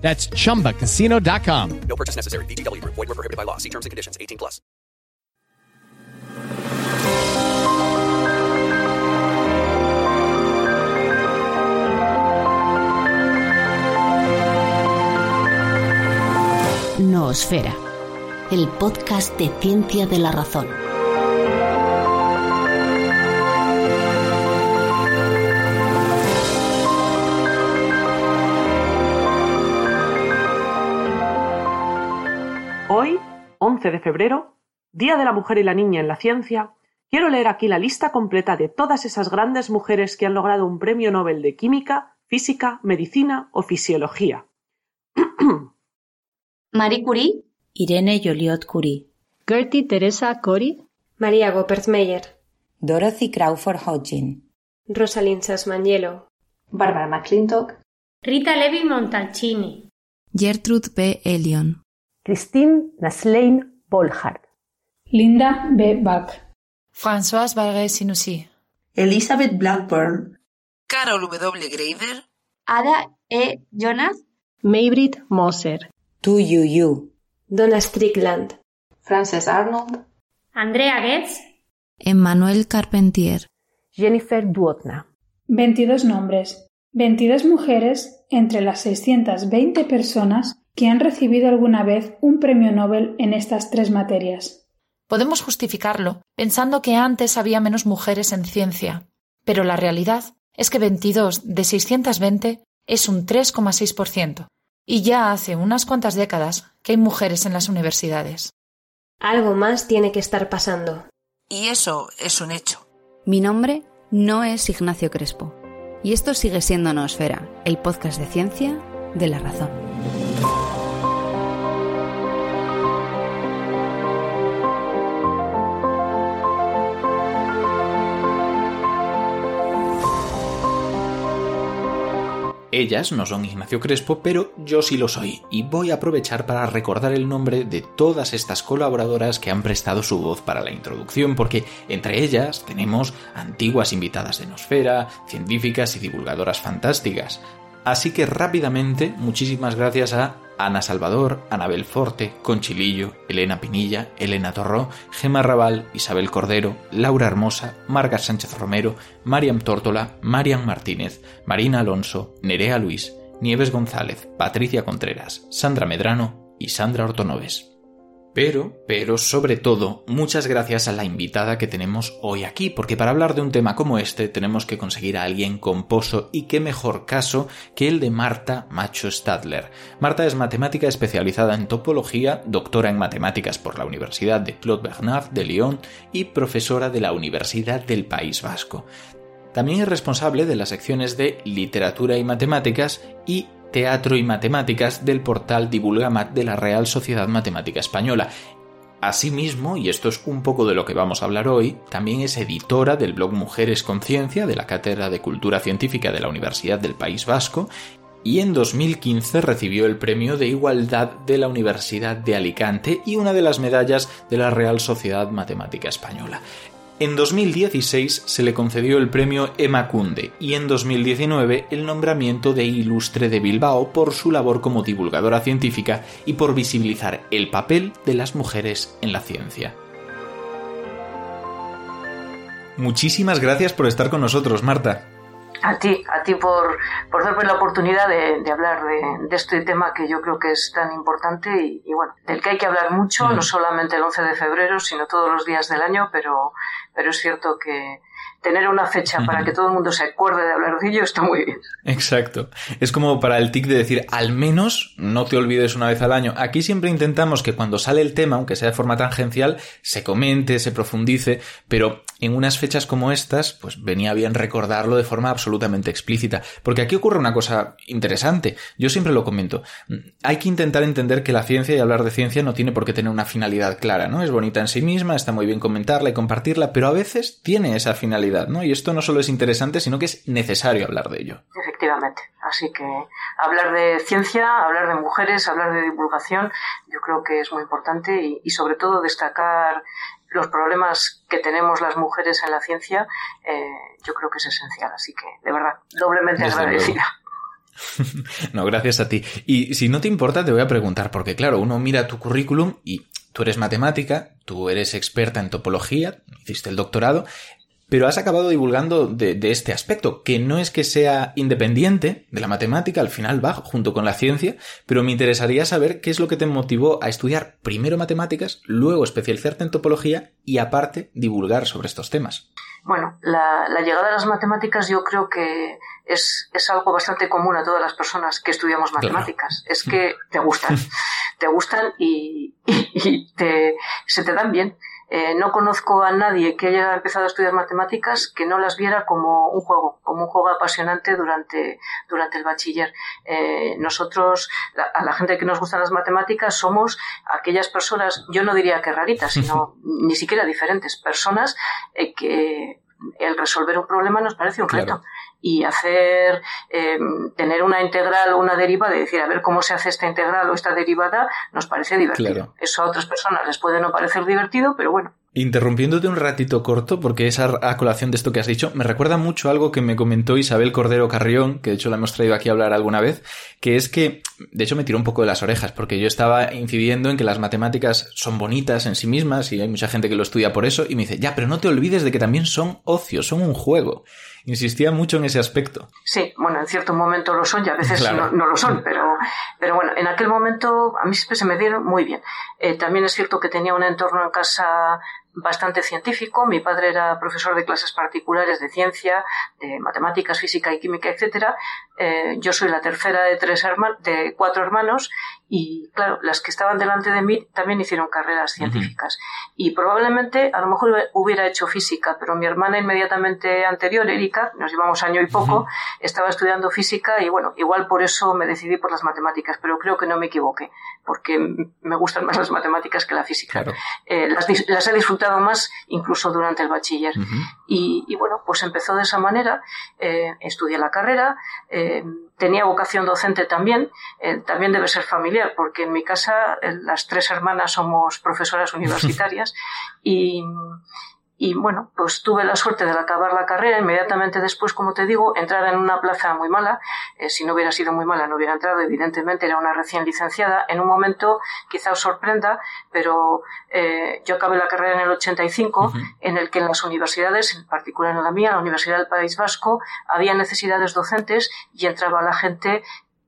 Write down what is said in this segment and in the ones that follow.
That's chumbacasino.com. No purchase necessary. VGW Group. Void were prohibited by law. See terms and conditions. 18 plus. Noosfera, el podcast de ciencia de la razón. 11 de febrero, Día de la Mujer y la Niña en la Ciencia, quiero leer aquí la lista completa de todas esas grandes mujeres que han logrado un premio Nobel de Química, Física, Medicina o Fisiología. Marie Curie, Irene Joliot Curie, Gertie Teresa Cori, María Gopperth-Meyer, Dorothy Crawford Hodgkin, Rosalind Sassmaniello, Barbara McClintock, Rita Levi Montalcini, Gertrude B. Elion, Christine Naslein Bolhard, Linda B. Bach, Françoise Barré-Sinoussi, Elizabeth Blackburn, Carol W. Graver, Ada E. Jonas, Maybrit Moser, Tu Yu Yu, Donna Strickland, Frances Arnold, Andrea Goetz, Emmanuel Carpentier, Jennifer Duotna. 22 nombres, 22 mujeres entre las 620 personas que han recibido alguna vez un premio Nobel en estas tres materias. Podemos justificarlo pensando que antes había menos mujeres en ciencia, pero la realidad es que 22 de 620 es un 3,6%, y ya hace unas cuantas décadas que hay mujeres en las universidades. Algo más tiene que estar pasando. Y eso es un hecho. Mi nombre no es Ignacio Crespo, y esto sigue siendo Noosfera, el podcast de ciencia de la razón. Ellas no son Ignacio Crespo, pero yo sí lo soy, y voy a aprovechar para recordar el nombre de todas estas colaboradoras que han prestado su voz para la introducción, porque entre ellas tenemos antiguas invitadas de Nosfera, científicas y divulgadoras fantásticas. Así que rápidamente, muchísimas gracias a Ana Salvador, Anabel Forte, Conchilillo, Elena Pinilla, Elena Torró, Gema Raval, Isabel Cordero, Laura Hermosa, Marga Sánchez Romero, Mariam Tórtola, Marian Martínez, Marina Alonso, Nerea Luis, Nieves González, Patricia Contreras, Sandra Medrano y Sandra Ortonoves. Pero, pero sobre todo, muchas gracias a la invitada que tenemos hoy aquí, porque para hablar de un tema como este tenemos que conseguir a alguien con pozo y qué mejor caso que el de Marta Macho Stadler. Marta es matemática especializada en topología, doctora en matemáticas por la Universidad de Claude Bernard de Lyon y profesora de la Universidad del País Vasco. También es responsable de las secciones de literatura y matemáticas y Teatro y Matemáticas del portal Divulgamat de la Real Sociedad Matemática Española. Asimismo, y esto es un poco de lo que vamos a hablar hoy, también es editora del blog Mujeres con Ciencia de la Cátedra de Cultura Científica de la Universidad del País Vasco y en 2015 recibió el Premio de Igualdad de la Universidad de Alicante y una de las medallas de la Real Sociedad Matemática Española. En 2016 se le concedió el premio Emma Cunde y en 2019 el nombramiento de Ilustre de Bilbao por su labor como divulgadora científica y por visibilizar el papel de las mujeres en la ciencia. Muchísimas gracias por estar con nosotros, Marta. A ti, a ti por, por darme la oportunidad de, de hablar de, de, este tema que yo creo que es tan importante y, y, bueno, del que hay que hablar mucho, mm. no solamente el 11 de febrero, sino todos los días del año, pero, pero es cierto que, tener una fecha para que todo el mundo se acuerde de hablar de ello está muy bien. Exacto. Es como para el tic de decir, al menos no te olvides una vez al año. Aquí siempre intentamos que cuando sale el tema, aunque sea de forma tangencial, se comente, se profundice, pero en unas fechas como estas, pues venía bien recordarlo de forma absolutamente explícita. Porque aquí ocurre una cosa interesante. Yo siempre lo comento. Hay que intentar entender que la ciencia y hablar de ciencia no tiene por qué tener una finalidad clara, ¿no? Es bonita en sí misma, está muy bien comentarla y compartirla, pero a veces tiene esa finalidad, ¿no? Y esto no solo es interesante, sino que es necesario hablar de ello. Efectivamente. Así que hablar de ciencia, hablar de mujeres, hablar de divulgación, yo creo que es muy importante y, y sobre todo destacar los problemas que tenemos las mujeres en la ciencia, eh, yo creo que es esencial. Así que, de verdad, doblemente Desde agradecida. no, gracias a ti. Y si no te importa, te voy a preguntar, porque claro, uno mira tu currículum y tú eres matemática, tú eres experta en topología, hiciste el doctorado, pero has acabado divulgando de, de, este aspecto, que no es que sea independiente de la matemática, al final va junto con la ciencia, pero me interesaría saber qué es lo que te motivó a estudiar primero matemáticas, luego especializarte en topología y aparte divulgar sobre estos temas. Bueno, la, la llegada a las matemáticas yo creo que es, es, algo bastante común a todas las personas que estudiamos matemáticas. Claro. Es que te gustan, te gustan y, y, y te, se te dan bien. Eh, no conozco a nadie que haya empezado a estudiar matemáticas que no las viera como un juego, como un juego apasionante durante, durante el bachiller. Eh, nosotros, la, a la gente que nos gustan las matemáticas, somos aquellas personas, yo no diría que raritas, sino ni siquiera diferentes, personas eh, que el resolver un problema nos parece un reto. Claro y hacer, eh, tener una integral o una deriva, de decir, a ver cómo se hace esta integral o esta derivada, nos parece divertido. Claro. Eso a otras personas les puede no parecer divertido, pero bueno. Interrumpiéndote un ratito corto, porque esa a colación de esto que has dicho me recuerda mucho algo que me comentó Isabel Cordero Carrión, que de hecho la hemos traído aquí a hablar alguna vez, que es que, de hecho me tiró un poco de las orejas, porque yo estaba incidiendo en que las matemáticas son bonitas en sí mismas y hay mucha gente que lo estudia por eso, y me dice, ya, pero no te olvides de que también son ocio, son un juego insistía mucho en ese aspecto. Sí, bueno, en cierto momento lo son y a veces claro. no, no, lo son, pero, pero bueno, en aquel momento a mí siempre se me dieron muy bien. Eh, también es cierto que tenía un entorno en casa bastante científico. Mi padre era profesor de clases particulares de ciencia, de matemáticas, física y química, etcétera. Eh, yo soy la tercera de tres de cuatro hermanos y claro, las que estaban delante de mí también hicieron carreras científicas. Uh -huh. Y probablemente a lo mejor hubiera hecho física, pero mi hermana inmediatamente anterior, Erika, nos llevamos año y poco, uh -huh. estaba estudiando física y bueno, igual por eso me decidí por las matemáticas, pero creo que no me equivoqué, porque me gustan más las matemáticas que la física. Claro. Eh, las, las, he disfrutado más incluso durante el bachiller. Uh -huh. y, y, bueno, pues empezó de esa manera, eh, estudié la carrera, eh, tenía vocación docente también, también debe ser familiar, porque en mi casa las tres hermanas somos profesoras universitarias y, y bueno, pues tuve la suerte de acabar la carrera, inmediatamente después, como te digo, entrar en una plaza muy mala, eh, si no hubiera sido muy mala no hubiera entrado, evidentemente era una recién licenciada, en un momento quizá os sorprenda, pero eh, yo acabé la carrera en el 85, uh -huh. en el que en las universidades, en particular en la mía, la Universidad del País Vasco, había necesidades docentes y entraba la gente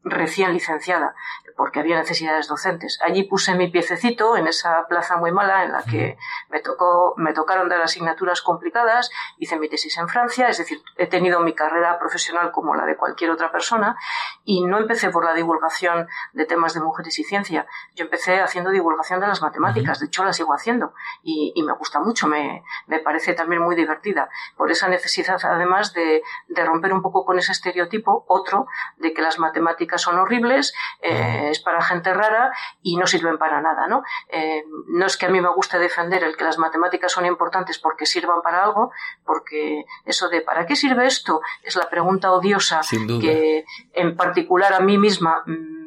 recién licenciada porque había necesidades docentes. Allí puse mi piececito en esa plaza muy mala en la que me tocó, me tocaron dar asignaturas complicadas, hice mi tesis en Francia, es decir, he tenido mi carrera profesional como la de cualquier otra persona y no empecé por la divulgación de temas de mujeres y ciencia. Yo empecé haciendo divulgación de las matemáticas, de hecho la sigo haciendo y, y me gusta mucho, me, me, parece también muy divertida. Por esa necesidad además de, de, romper un poco con ese estereotipo, otro, de que las matemáticas son horribles, eh, es para gente rara y no sirven para nada, ¿no? Eh, no es que a mí me guste defender el que las matemáticas son importantes porque sirvan para algo, porque eso de ¿para qué sirve esto? es la pregunta odiosa que en particular a mí misma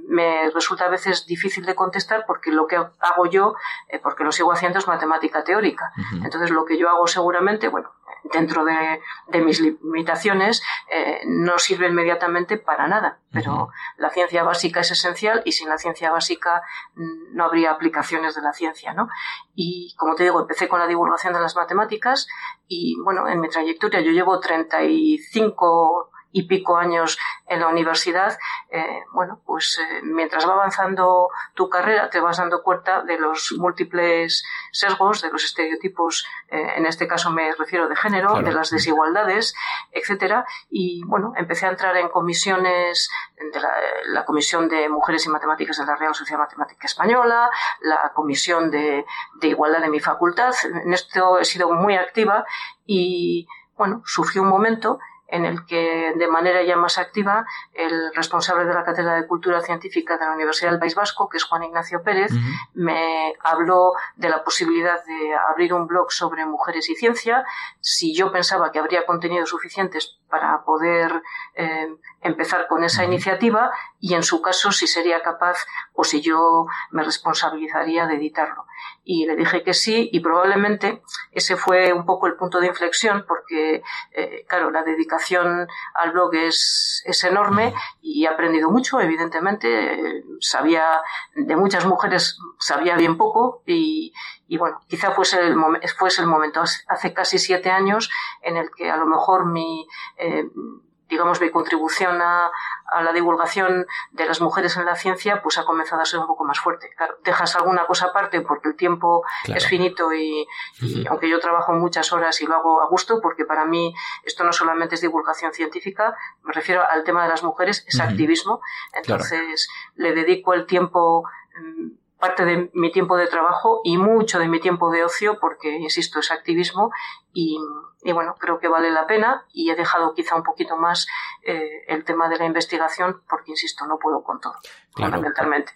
me resulta a veces difícil de contestar porque lo que hago yo, eh, porque lo sigo haciendo, es matemática teórica. Uh -huh. Entonces, lo que yo hago seguramente, bueno, dentro de, de mis limitaciones, eh, no sirve inmediatamente para nada. Pero uh -huh. la ciencia básica es esencial y sin la ciencia básica no habría aplicaciones de la ciencia, ¿no? Y como te digo, empecé con la divulgación de las matemáticas y, bueno, en mi trayectoria yo llevo 35 y pico años en la universidad, eh, bueno, pues eh, mientras va avanzando tu carrera te vas dando cuenta de los múltiples sesgos, de los estereotipos, eh, en este caso me refiero de género, Claro. de las desigualdades, etcétera, y bueno, empecé a entrar en comisiones de la, la Comisión de Mujeres y Matemáticas de la Real Sociedad Matemática Española, la Comisión de, de Igualdad de mi facultad. En esto he sido muy activa y, bueno, surgió un momento en el que de manera ya más activa el responsable de la Cátedra de Cultura Científica de la Universidad del País Vasco, que es Juan Ignacio Pérez, me habló de la posibilidad de abrir un blog sobre mujeres y ciencia. Si yo pensaba que habría contenidos suficientes para poder eh, empezar con esa iniciativa y en su caso si sería capaz o si yo me responsabilizaría de editarlo. Y le dije que sí y probablemente ese fue un poco el punto de inflexión porque, eh, claro, la dedicación al blog es, es enorme y he aprendido mucho, evidentemente. Eh, sabía de muchas mujeres, sabía bien poco y, y bueno, quizá fuese el, fuese el momento hace casi siete años en el que a lo mejor mi, eh, digamos, mi contribución a, a la divulgación de las mujeres en la ciencia pues ha comenzado a ser un poco más fuerte. Claro, dejas alguna cosa aparte porque el tiempo Claro. es finito y, y aunque yo trabajo muchas horas y lo hago a gusto porque para mí esto no solamente es divulgación científica, me refiero al tema de las mujeres, es activismo. Entonces le dedico el tiempo mm, parte de mi tiempo de trabajo y mucho de mi tiempo de ocio porque, insisto, es activismo y, y bueno, creo que vale la pena y he dejado quizá un poquito más eh, el tema de la investigación porque, insisto, no puedo con todo, Claro. fundamentalmente.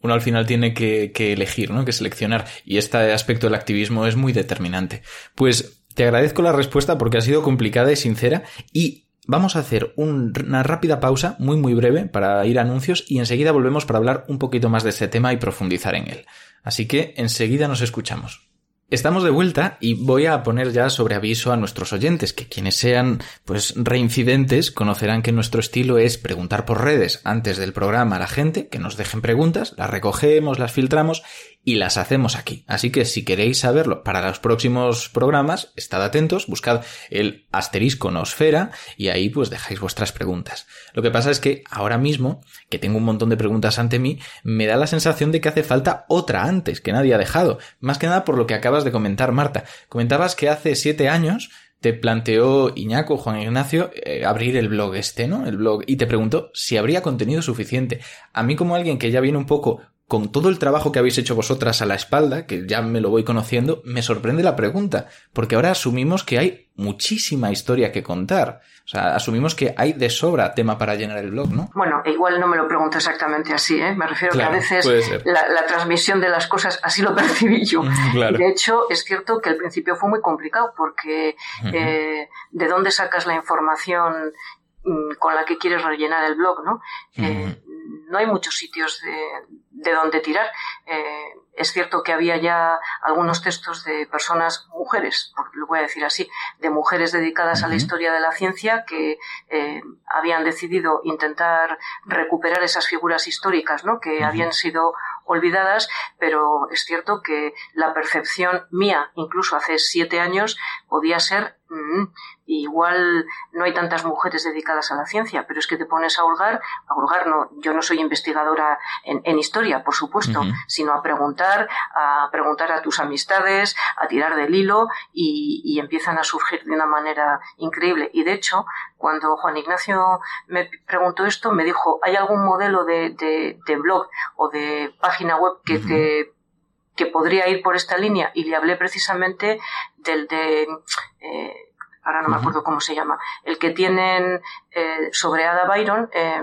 Uno al final tiene que, que elegir, ¿no? Que seleccionar. Y este aspecto del activismo es muy determinante. Pues te agradezco la respuesta porque ha sido complicada y sincera. Y vamos a hacer un- una rápida pausa, muy muy breve, para ir a anuncios y enseguida volvemos para hablar un poquito más de este tema y profundizar en él. Así que enseguida nos escuchamos. Estamos de vuelta y voy a poner ya sobre aviso a nuestros oyentes que quienes sean pues reincidentes conocerán que nuestro estilo es preguntar por redes antes del programa a la gente, que nos dejen preguntas, las recogemos, las filtramos y las hacemos aquí. Así que si queréis saberlo para los próximos programas, estad atentos, buscad el asterisco nosfera y ahí pues dejáis vuestras preguntas. Lo que pasa es que ahora mismo, que tengo un montón de preguntas ante mí, me da la sensación de que hace falta otra antes que nadie ha dejado. Más que nada por lo que acabas de comentar, Marta. Comentabas que hace siete años te planteó Iñaco, Juan Ignacio, eh, abrir el blog este, ¿no? El blog. Y te preguntó si habría contenido suficiente. A mí como alguien que ya viene un poco con todo el trabajo que habéis hecho vosotras a la espalda, que ya me lo voy conociendo, me sorprende la pregunta, porque ahora asumimos que hay muchísima historia que contar. O sea, asumimos que hay de sobra tema para llenar el blog, ¿no? Bueno, igual no me lo pregunto exactamente así, ¿eh? Me refiero Claro, que a veces la, la transmisión de las cosas así lo percibí yo. claro. Y de hecho, es cierto que al principio fue muy complicado porque eh, ¿de dónde sacas la información mm, con la que quieres rellenar el blog, no? Eh, no hay muchos sitios de, de donde tirar. Eh, es cierto que había ya algunos textos de personas, mujeres, lo voy a decir así, de mujeres dedicadas a la historia de la ciencia que eh, habían decidido intentar recuperar esas figuras históricas, ¿no? Que habían sido olvidadas, pero es cierto que la percepción mía, incluso hace siete años, podía ser mm, igual no hay tantas mujeres dedicadas a la ciencia, pero es que te pones a hurgar, a hurgar no, yo no soy investigadora en, en historia, por supuesto, sino a preguntar, a preguntar a tus amistades, a tirar del hilo y, y empiezan a surgir de una manera increíble. Y de hecho, cuando Juan Ignacio me preguntó esto, me dijo, ¿hay algún modelo de, de- de blog o de página web que te que podría ir por esta línea y le hablé precisamente del de eh, ahora no me acuerdo cómo se llama el que tienen eh, sobre Ada Byron eh,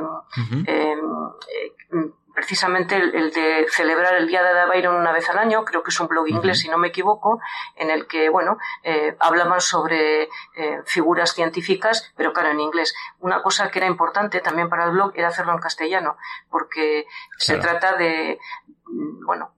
eh, eh, precisamente el, el de celebrar el día de Ada Byron una vez al año creo que es un blog inglés si no me equivoco en el que bueno eh, hablaban sobre eh, figuras científicas pero claro en inglés. Una cosa que era importante también para el blog era hacerlo en castellano porque se trata de mm, bueno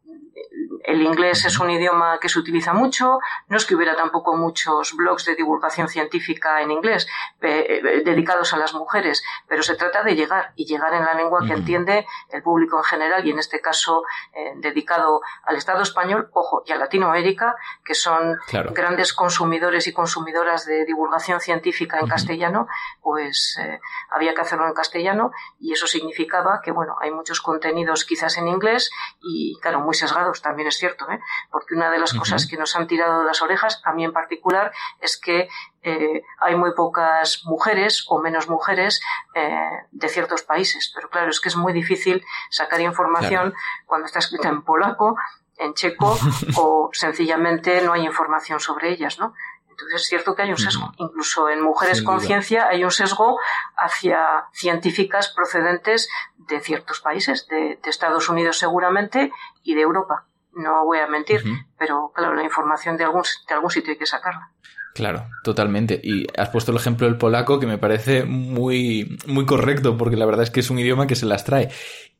el inglés es un idioma que se utiliza mucho, no es que hubiera tampoco muchos blogs de divulgación científica en inglés eh, dedicados a las mujeres, pero se trata de llegar y llegar en la lengua que entiende el público en general y en este caso eh, dedicado al Estado español, ojo, y a Latinoamérica, que son grandes consumidores y consumidoras de divulgación científica en castellano, pues eh, había que hacerlo en castellano y eso significaba que, bueno, hay muchos contenidos quizás en inglés y, claro, muy sesgados también es cierto, ¿eh? porque una de las cosas que nos han tirado de las orejas, a mí en particular, es que eh, hay muy pocas mujeres o menos mujeres eh, de ciertos países. Pero claro, es que es muy difícil sacar información cuando está escrita en polaco, en checo o sencillamente no hay información sobre ellas, ¿no? Entonces es cierto que hay un sesgo. Incluso en mujeres con ciencia hay un sesgo hacia científicas procedentes de ciertos países, de Estados Unidos seguramente y de Europa no voy a mentir, pero claro, la información de algún, de algún sitio hay que sacarla. Claro, totalmente. Y has puesto el ejemplo del polaco que me parece muy, muy correcto porque la verdad es que es un idioma que se las trae.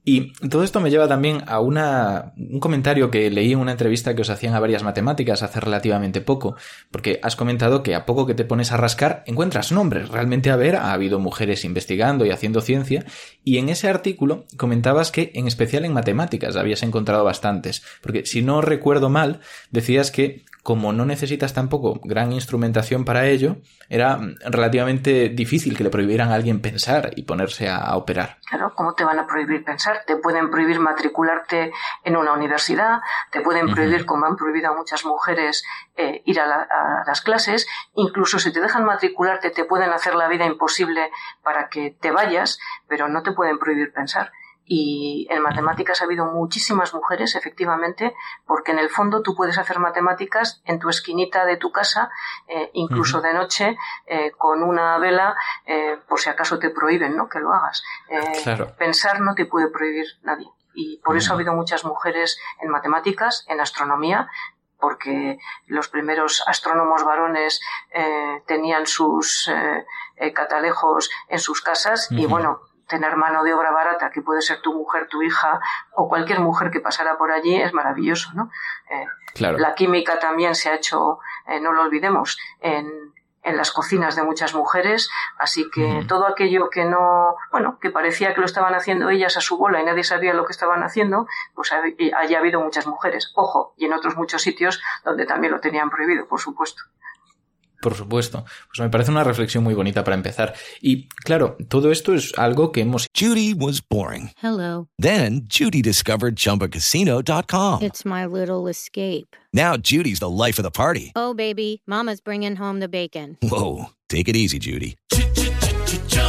Y todo esto me lleva también a una, un comentario que leí en una entrevista que os hacían a varias matemáticas hace relativamente poco, porque has comentado que a poco que te pones a rascar encuentras nombres. Realmente, a ver, ha habido mujeres investigando y haciendo ciencia, y en ese artículo comentabas que, en especial en matemáticas, habías encontrado bastantes, porque si no recuerdo mal, decías que como no necesitas tampoco gran instrumentación para ello, era relativamente difícil que le prohibieran a alguien pensar y ponerse a, operar. Claro, ¿cómo te van a prohibir pensar? Te pueden prohibir matricularte en una universidad, te pueden prohibir, como han prohibido a muchas mujeres, eh, ir a, a, las clases, incluso si te dejan matricularte te pueden hacer la vida imposible para que te vayas, pero no te pueden prohibir pensar. Y en matemáticas ha habido muchísimas mujeres, efectivamente, porque en el fondo tú puedes hacer matemáticas en tu esquinita de tu casa, eh, incluso de noche, eh, con una vela, eh, por si acaso te prohíben ¿no? que lo hagas. Pensar no te puede prohibir nadie. Y por eso ha habido muchas mujeres en matemáticas, en astronomía, porque los primeros astrónomos varones tenían sus catalejos en sus casas y bueno, tener mano de obra barata, que puede ser tu mujer, tu hija o cualquier mujer que pasara por allí, es maravilloso, ¿no? Eh, la química también se ha hecho, eh, no lo olvidemos, en, en, las cocinas de muchas mujeres, así que todo aquello que no, bueno, que parecía que lo estaban haciendo ellas a su bola y nadie sabía lo que estaban haciendo, pues haya habido muchas mujeres. Ojo, y en otros muchos sitios donde también lo tenían prohibido, por supuesto. Por supuesto. Pues me parece una reflexión muy bonita para empezar. Y claro, todo esto es algo que hemos. Judy was boring. Hello. Then Judy discovered chumbacasino.com. It's my little escape. Now Judy's the life of the party. Oh, baby, Mama's bringing home the bacon. Whoa. Take it easy, Judy.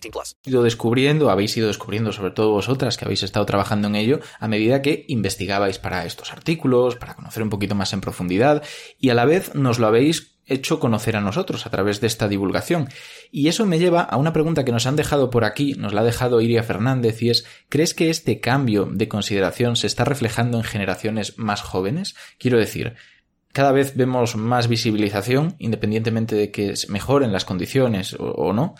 18 plus. Ido descubriendo, habéis ido descubriendo, sobre todo vosotras que habéis estado trabajando en ello, a medida que investigabais para estos artículos, para conocer un poquito más en profundidad, y a la vez nos lo habéis hecho conocer a nosotros a través de esta divulgación. Y eso me lleva a una pregunta que nos han dejado por aquí, nos la ha dejado Iria Fernández, y es, ¿crees que este cambio de consideración se está reflejando en generaciones más jóvenes? Quiero decir, cada vez vemos más visibilización, independientemente de que mejoren las condiciones o no.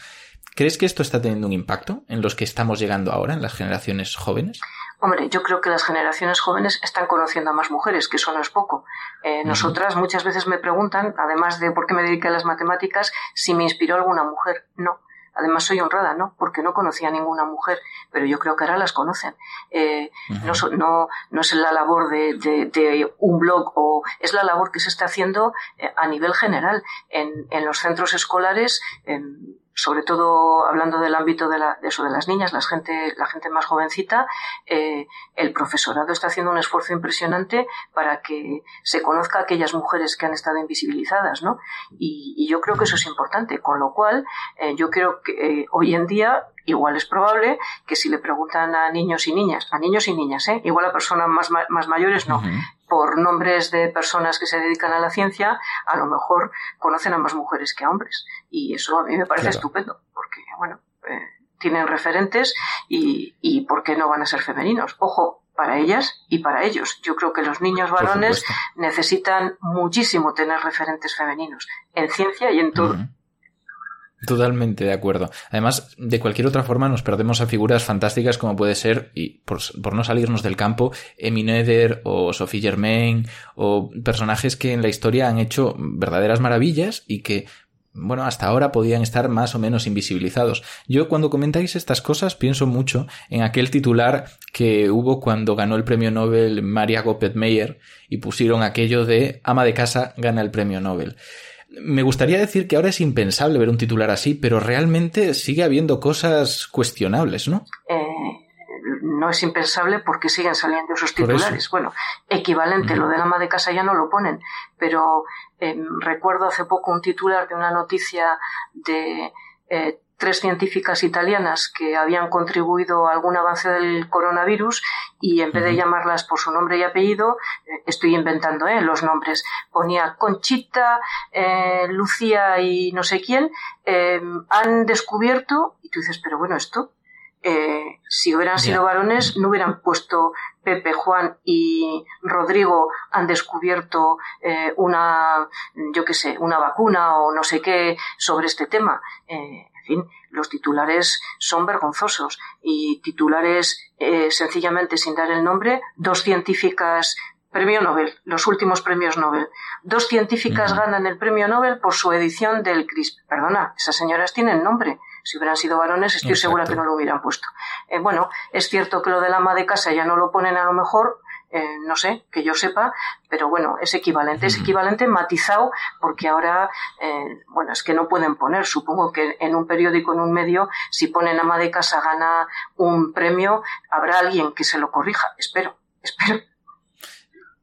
¿Crees que esto está teniendo un impacto en los que estamos llegando ahora, en las generaciones jóvenes? Hombre, yo creo que las generaciones jóvenes están conociendo a más mujeres, que eso no es poco. Eh, nosotras muchas veces me preguntan, además de por qué me dediqué a las matemáticas, si me inspiró alguna mujer. No. Además soy honrada, ¿no? Porque no conocía a ninguna mujer, pero yo creo que ahora las conocen. Eh, no, no, no, es la labor de, de, de, un blog o es la labor que se está haciendo eh, a nivel general en, en los centros escolares. En, sobre todo hablando del ámbito de, la, de, eso de las niñas, la gente, la gente más jovencita, eh, el profesorado está haciendo un esfuerzo impresionante para que se conozca a aquellas mujeres que han estado invisibilizadas, ¿no? Y, yo creo que eso es importante, con lo cual eh, yo creo que eh, hoy en día igual es probable que si le preguntan a niños y niñas, a niños y niñas, ¿eh? igual a personas más, más mayores no. Por nombres de personas que se dedican a la ciencia, a lo mejor conocen a más mujeres que a hombres. Y eso a mí me parece claro. estupendo, porque, bueno, eh, tienen referentes y, y ¿por qué no van a ser femeninos? Ojo, para ellas y para ellos. Yo creo que los niños varones necesitan muchísimo tener referentes femeninos en ciencia y en todo. Uh -huh. Totalmente de acuerdo. Además, de cualquier otra forma nos perdemos a figuras fantásticas como puede ser, y por, no salirnos del campo, Emmy Nether o Sophie Germain o personajes que en la historia han hecho verdaderas maravillas y que bueno, hasta ahora podían estar más o menos invisibilizados. Yo cuando comentáis estas cosas pienso mucho en aquel titular que hubo cuando ganó el premio Nobel Maria Goppet-Meyer y pusieron aquello de ama de casa gana el premio Nobel. Me gustaría decir que ahora es impensable ver un titular así, pero realmente sigue habiendo cosas cuestionables, ¿no? Eh, no es impensable porque siguen saliendo esos titulares. Bueno, equivalente, uh -huh. lo del ama de casa ya no lo ponen, pero eh, recuerdo hace poco un titular de una noticia de eh, tres científicas italianas que habían contribuido a algún avance del coronavirus y en vez de llamarlas por su nombre y apellido, eh, estoy inventando eh, los nombres, ponía Conchita, eh, Lucía y no sé quién, eh, han descubierto, y tú dices, pero bueno, esto, si hubieran sido varones, no hubieran puesto Pepe, Juan y Rodrigo han descubierto eh, una, yo qué sé, una vacuna o no sé qué sobre este tema. Eh, fin, los titulares son vergonzosos y titulares eh, sencillamente sin dar el nombre, dos científicas Premio Nobel, los últimos premios Nobel. Dos científicas uh -huh. ganan el premio Nobel por su edición del CRISP. Perdona, esas señoras tienen nombre. Si hubieran sido varones, estoy Exacto. segura que no lo hubieran puesto. Eh, bueno, es cierto que lo del ama de casa ya no lo ponen a lo mejor, eh, no sé, que yo sepa, pero bueno, es equivalente, es equivalente matizado porque ahora, eh, bueno, es que no pueden poner, supongo que en un periódico, en un medio, si ponen ama de casa gana un premio, habrá alguien que se lo corrija, espero, espero.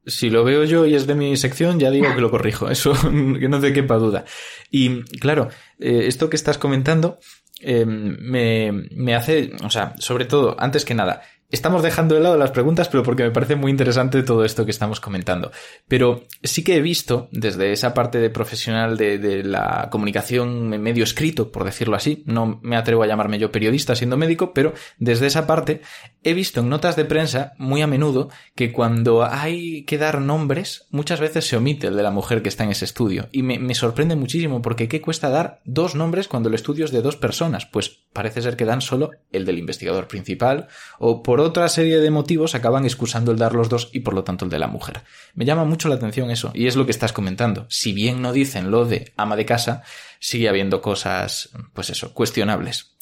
Si lo veo yo y es de mi sección, ya digo que lo corrijo, eso que no te quepa duda. Y claro, eh, esto que estás comentando eh, me, me hace, o sea, sobre todo, antes que nada, Estamos dejando de lado las preguntas, pero porque me parece muy interesante todo esto que estamos comentando. Pero sí que he visto, desde esa parte de profesional de, la comunicación medio escrito, por decirlo así, no me atrevo a llamarme yo periodista siendo médico, pero desde esa parte he visto en notas de prensa muy a menudo que cuando hay que dar nombres, muchas veces se omite el de la mujer que está en ese estudio. Y me, me sorprende muchísimo porque ¿qué cuesta dar dos nombres cuando el estudio es de dos personas? Pues parece ser que dan solo el del investigador principal o otra serie de motivos acaban excusando el dar los dos y por lo tanto el de la mujer. Me llama mucho la atención eso y es lo que estás comentando. Si bien no dicen lo de ama de casa, sigue habiendo cosas, pues eso, cuestionables.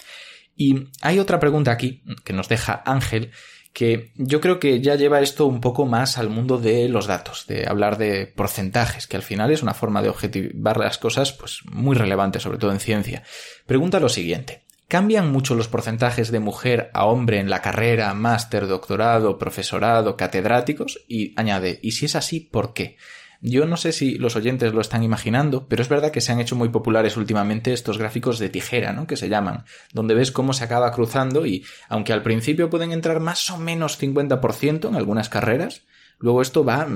Y hay otra pregunta aquí que nos deja Ángel que yo creo que ya lleva esto un poco más al mundo de los datos, de hablar de porcentajes, que al final es una forma de objetivar las cosas pues muy relevante, sobre todo en ciencia. Pregunta lo siguiente. ¿Cambian mucho los porcentajes de mujer a hombre en la carrera, máster, doctorado, profesorado, catedráticos? Y añade, y si es así, ¿por qué? Yo no sé si los oyentes lo están imaginando, pero es verdad que se han hecho muy populares últimamente estos gráficos de tijera, ¿no? Que se llaman, donde ves cómo se acaba cruzando y, aunque al principio pueden entrar más o menos 50% en algunas carreras, luego esto va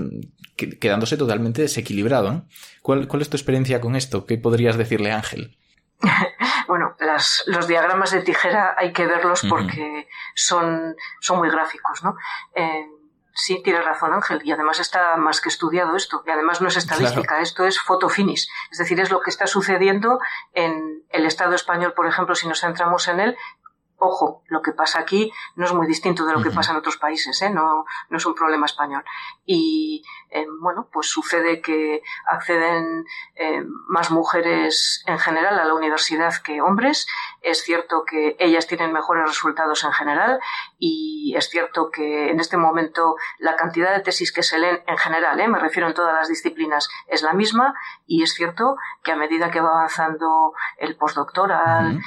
quedándose totalmente desequilibrado. ¿Cuál, ¿Cuál es tu experiencia con esto? ¿Qué podrías decirle, Ángel? bueno, las, los diagramas de tijera hay que verlos porque uh -huh. son, son muy gráficos, ¿no? Eh, sí, tienes razón, Ángel, y además está más que estudiado esto, y además no es estadística, claro. esto es fotofinish, es decir, es lo que está sucediendo en el Estado español, por ejemplo, si nos centramos en él, Ojo, lo que pasa aquí no es muy distinto de lo que pasa en otros países, ¿eh? no, no es un problema español. Y eh, bueno, pues sucede que acceden eh, más mujeres en general a la universidad que hombres. Es cierto que ellas tienen mejores resultados en general y es cierto que en este momento la cantidad de tesis que se leen en general, ¿eh? me refiero en todas las disciplinas, es la misma y es cierto que a medida que va avanzando el postdoctoral,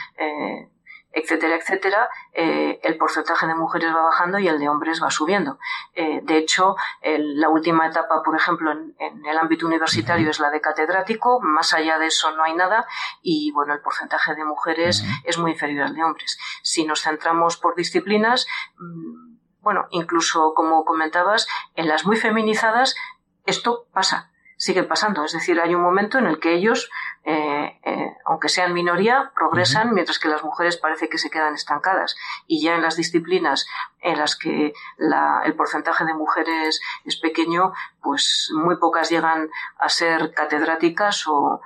etcétera, etcétera, eh, el porcentaje de mujeres va bajando y el de hombres va subiendo. Eh, de hecho, la última etapa, por ejemplo, en, el ámbito universitario es la de catedrático, más allá de eso no hay nada y, bueno, el porcentaje de mujeres es muy inferior al de hombres. Si nos centramos por disciplinas, mm, bueno, incluso como comentabas, en las muy feminizadas esto pasa sigue pasando. Es decir, hay un momento en el que ellos, eh, eh, aunque sean minoría, progresan, mientras que las mujeres parece que se quedan estancadas. Y ya en las disciplinas en las que el porcentaje de mujeres es pequeño, pues muy pocas llegan a ser catedráticas o,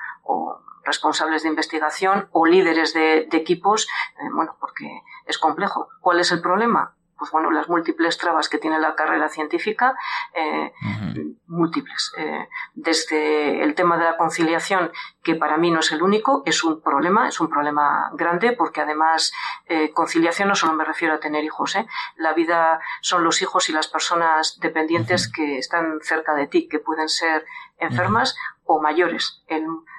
responsables de investigación o líderes de, equipos, eh, bueno, porque es complejo. ¿Cuál es el problema? Pues bueno, las múltiples trabas que tiene la carrera científica, eh, múltiples. Eh, desde el tema de la conciliación, que para mí no es el único, es un problema, es un problema grande, porque además eh, conciliación no solo me refiero a tener hijos, la vida son los hijos y las personas dependientes que están cerca de ti, que pueden ser enfermas o mayores.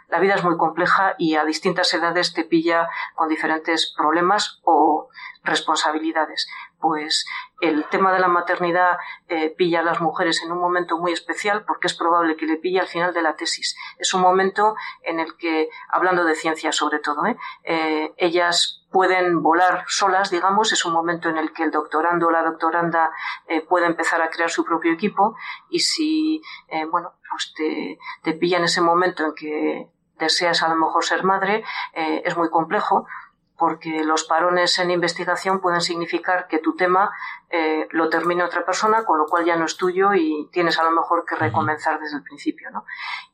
la vida es muy compleja y a distintas edades te pilla con diferentes problemas o responsabilidades pues el tema de la maternidad eh, pilla a las mujeres en un momento muy especial porque es probable que le pille al final de la tesis. Es un momento en el que, hablando de ciencia sobre todo, ¿eh? Eh, ellas pueden volar solas, digamos, es un momento en el que el doctorando o la doctoranda puede empezar a crear su propio equipo y si, bueno, pues te, te pilla en ese momento en que deseas a lo mejor ser madre, es muy complejo porque los parones en investigación pueden significar que tu tema eh, lo termine otra persona, con lo cual ya no es tuyo y tienes a lo mejor que recomenzar desde el principio, ¿no?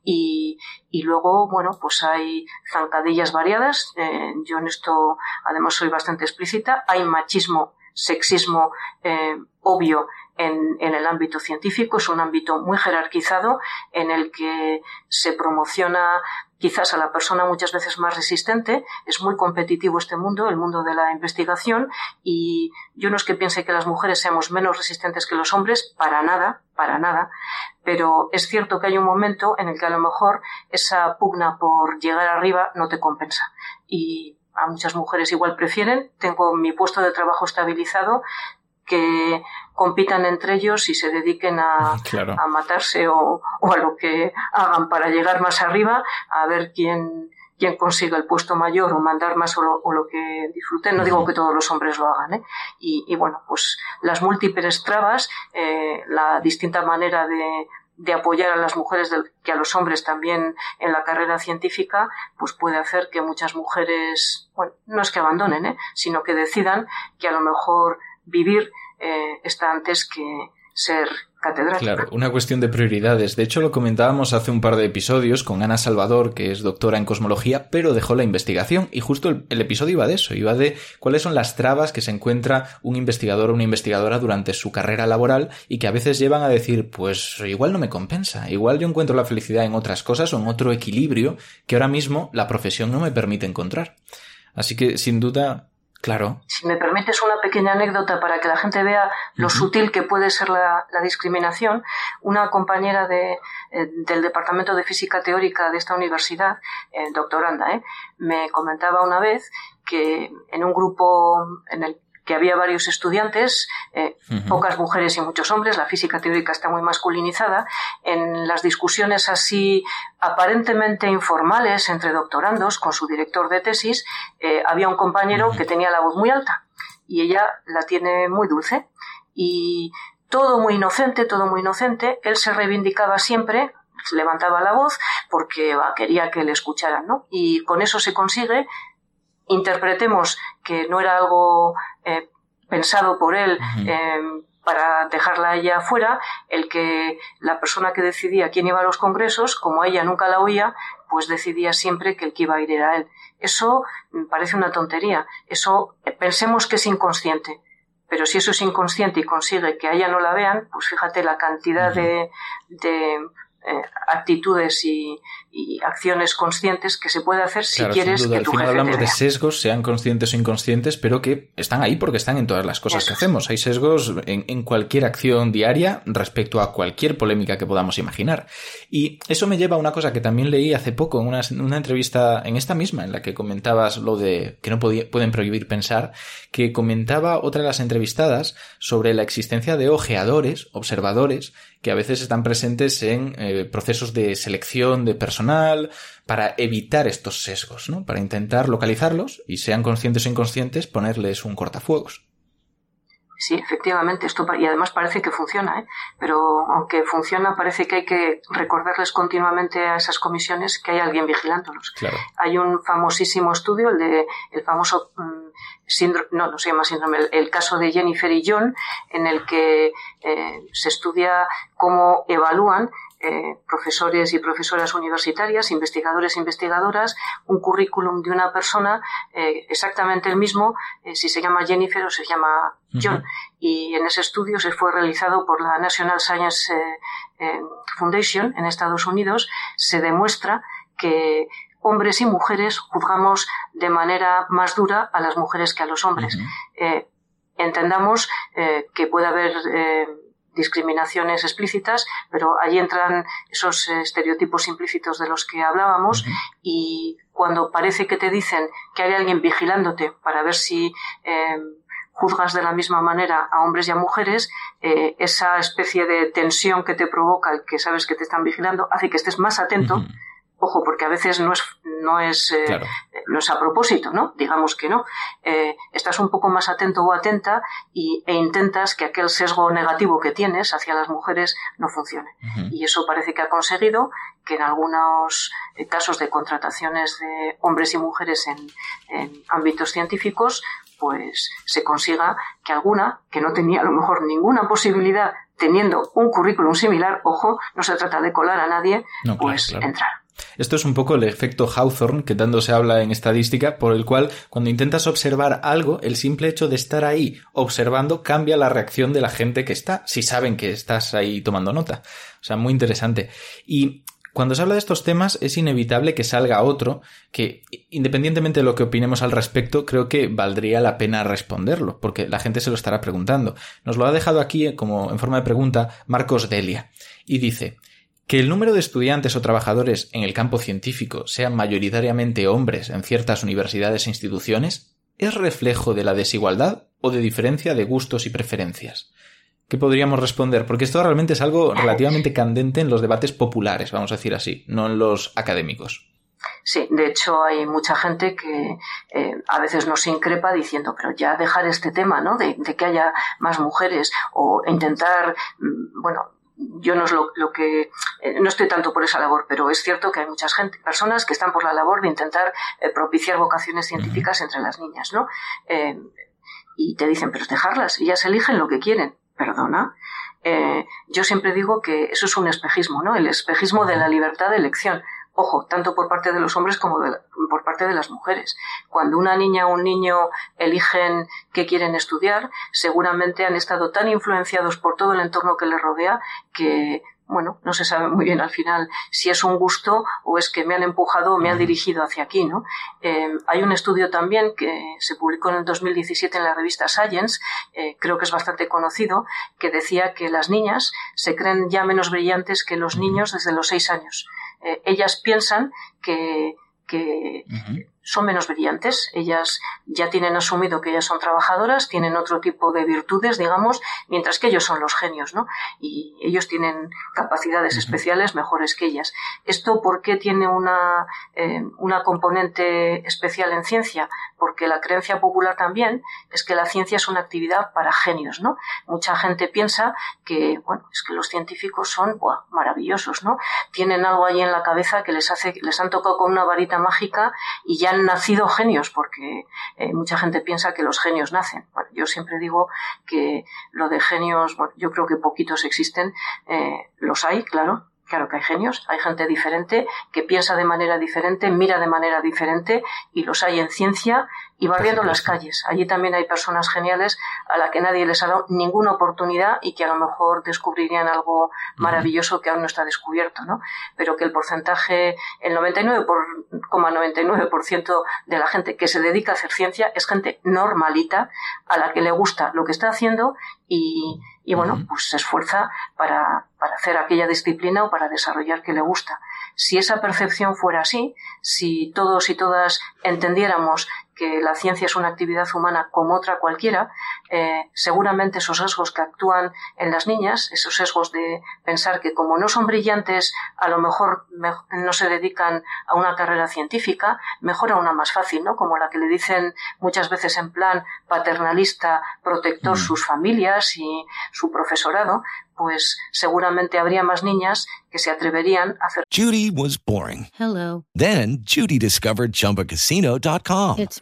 Y, y luego, bueno, pues hay zancadillas variadas. Eh, yo en esto, además, soy bastante explícita. Hay machismo, sexismo eh, obvio en, en, el ámbito científico. Es un ámbito muy jerarquizado en el que se promociona quizás a la persona muchas veces más resistente. Es muy competitivo este mundo, el mundo de la investigación, y yo no es que piense que las mujeres seamos menos resistentes que los hombres, para nada, para nada, pero es cierto que hay un momento en el que a lo mejor esa pugna por llegar arriba no te compensa. Y a muchas mujeres igual prefieren, tengo mi puesto de trabajo estabilizado, que compitan entre ellos y se dediquen a, a matarse o, o, a lo que hagan para llegar más arriba, a ver quién, quién consiga el puesto mayor o mandar más o lo, o lo que disfruten. No digo que todos los hombres lo hagan. ¿eh? Y, y, bueno, pues las múltiples trabas, eh, la distinta manera de, de apoyar a las mujeres del, que a los hombres también en la carrera científica, pues puede hacer que muchas mujeres, bueno, no es que abandonen, ¿eh? sino que decidan que a lo mejor vivir eh, está antes que ser catedrático. Claro, una cuestión de prioridades. De hecho, lo comentábamos hace un par de episodios con Ana Salvador, que es doctora en cosmología, pero dejó la investigación. Y justo el, el, episodio iba de eso, iba de cuáles son las trabas que se encuentra un investigador o una investigadora durante su carrera laboral y que a veces llevan a decir, pues igual no me compensa, igual yo encuentro la felicidad en otras cosas o en otro equilibrio que ahora mismo la profesión no me permite encontrar. Así que, sin duda, Claro. Si me permites una pequeña anécdota para que la gente vea lo sutil que puede ser la, discriminación, una compañera de, eh, del Departamento de Física Teórica de esta universidad, eh, doctoranda, eh, me comentaba una vez que en un grupo en el que había varios estudiantes, eh, pocas mujeres y muchos hombres, la física teórica está muy masculinizada, en las discusiones así aparentemente informales entre doctorandos con su director de tesis, eh, había un compañero que tenía la voz muy alta y ella la tiene muy dulce. Y todo muy inocente, todo muy inocente, él se reivindicaba siempre levantaba la voz porque quería que le escucharan, ¿no? Y con eso se consigue interpretemos que no era algo eh, pensado por él em, para dejarla a ella fuera, el que la persona que decidía quién iba a los congresos, como ella nunca la oía, pues decidía siempre que el que iba a ir era él. Eso me parece una tontería. Eso pensemos que es inconsciente. Pero si eso es inconsciente y consigue que a ella no la vean, pues fíjate la cantidad de, de eh, actitudes y, y, acciones conscientes que se puede hacer si claro, quieres que Al tu final jefe hablamos de sesgos, sean conscientes o inconscientes, pero que están ahí porque están en todas las cosas Eso que hacemos. Hay sesgos en, en cualquier acción diaria respecto a cualquier polémica que podamos imaginar. Y eso me lleva a una cosa que también leí hace poco en una, en una entrevista, en esta misma, en la que comentabas lo de que no podía- pueden prohibir pensar, que comentaba otra de las entrevistadas sobre la existencia de ojeadores, observadores, que a veces están presentes en eh, procesos de selección de personal para evitar estos sesgos, ¿no? Para intentar localizarlos y sean conscientes o inconscientes ponerles un cortafuegos. Sí, efectivamente, esto y además parece que funciona, ¿eh? pero aunque funciona, parece que hay que recordarles continuamente a esas comisiones que hay alguien vigilándolos. Claro. Hay un famosísimo estudio, el de el famoso mm, síndrome, no, no se llama síndrome, el, el caso de Jennifer y John, en el que eh, se estudia cómo evalúan eh, profesores y profesoras universitarias, investigadores e investigadoras, un currículum de una persona eh, exactamente el mismo, eh, si se llama Jennifer o se llama John. Ujú. Y en ese estudio se fue realizado por la National Science eh, Foundation en Estados Unidos, se demuestra que hombres y mujeres juzgamos de manera más dura a las mujeres que a los hombres. Eh, entendamos que puede haber eh, discriminaciones explícitas, pero ahí entran esos eh, estereotipos implícitos de los que hablábamos y cuando parece que te dicen que hay alguien vigilándote para ver si eh, juzgas de la misma manera a hombres y a mujeres, eh, esa especie de tensión que te provoca el que sabes que te están vigilando hace que estés más atento. Ojo, porque a veces no es, no es, eh, Claro. no es a propósito, ¿no? Digamos que no. Eh, estás un poco más atento o atenta y, e intentas que aquel sesgo negativo que tienes hacia las mujeres no funcione. Y eso parece que ha conseguido que en algunos eh, casos de contrataciones de hombres y mujeres en, en ámbitos científicos, pues se consiga que alguna que no tenía a lo mejor ninguna posibilidad teniendo un currículum similar, ojo, no se trata de colar a nadie, No, claro, pues claro. entrar. Esto es un poco el efecto Hawthorne que tanto se habla en estadística, por el cual cuando intentas observar algo, el simple hecho de estar ahí observando cambia la reacción de la gente que está, si saben que estás ahí tomando nota. O sea, muy interesante. Y cuando se habla de estos temas es inevitable que salga otro que, independientemente de lo que opinemos al respecto, creo que valdría la pena responderlo, porque la gente se lo estará preguntando. Nos lo ha dejado aquí eh, como en forma de pregunta Marcos Delia y dice que el número de estudiantes o trabajadores en el campo científico sean mayoritariamente hombres en ciertas universidades e instituciones es reflejo de la desigualdad o de diferencia de gustos y preferencias. ¿Qué podríamos responder? Porque esto realmente es algo relativamente candente en los debates populares, vamos a decir así, no en los académicos. Sí, de hecho hay mucha gente que eh, a veces nos increpa diciendo, pero ya dejar este tema, ¿no? De, de que haya más mujeres o intentar, mm, bueno, yo no es lo, lo que eh, no estoy tanto por esa labor, pero es cierto que hay muchas gente, personas que están por la labor de intentar eh, propiciar vocaciones científicas entre las niñas, ¿no? Eh, y te dicen, pero dejarlas, ellas eligen lo que quieren. Perdona. Eh, yo siempre digo que eso es un espejismo, ¿no? El espejismo de la libertad de elección. Ojo, tanto por parte de los hombres como de la- por parte de las mujeres. Cuando una niña o un niño eligen qué quieren estudiar, seguramente han estado tan influenciados por todo el entorno que les rodea que, bueno, no se sabe muy bien al final si es un gusto o es que me han empujado o me han dirigido hacia aquí, ¿no? Eh, hay un estudio también que se publicó en el 2017 en la revista Science, eh, creo que es bastante conocido, que decía que las niñas se creen ya menos brillantes que los niños desde los seis años. Eh, ellas piensan que, que son menos brillantes. Ellas ya tienen asumido que ellas son trabajadoras, tienen otro tipo de virtudes, digamos, mientras que ellos son los genios, ¿no? Y ellos tienen capacidades especiales mejores que ellas. ¿Esto por qué tiene una, eh, una componente especial en ciencia? Porque la creencia popular también es que la ciencia es una actividad para genios, ¿no? Mucha gente piensa que, bueno, es que los científicos son buah, maravillosos, ¿no? Tienen algo ahí en la cabeza que les hace, les han tocado con una varita mágica y ya han nacido genios, porque eh, mucha gente piensa que los genios nacen. Yo siempre digo que lo de genios, bueno, yo creo que poquitos existen, eh, los hay, claro, Claro que hay genios, hay gente diferente que piensa de manera diferente, mira de manera diferente y los hay en ciencia y barriendo las calles. Allí también hay personas geniales a las que nadie les ha dado ninguna oportunidad y que a lo mejor descubrirían algo maravilloso que aún no está descubierto, ¿no? Pero que el porcentaje, el 99,99% de la gente que se dedica a hacer ciencia es gente normalita a la que le gusta lo que está haciendo y, y bueno, pues se esfuerza para, para hacer aquella disciplina o para desarrollar que le gusta. Si esa percepción fuera así, si todos y todas entendiéramos que la ciencia es una actividad humana como otra cualquiera, eh, seguramente esos sesgos que actúan en las niñas, esos sesgos de pensar que como no son brillantes, a lo mejor no se dedican a una carrera científica, mejor a una más fácil, ¿no? Como la que le dicen muchas veces en plan paternalista, protector sus familias y su profesorado, pues seguramente habría más niñas que se atreverían a hacer. Judy was boring. Hello. Then Judy discovered ChumbaCasino.com. It's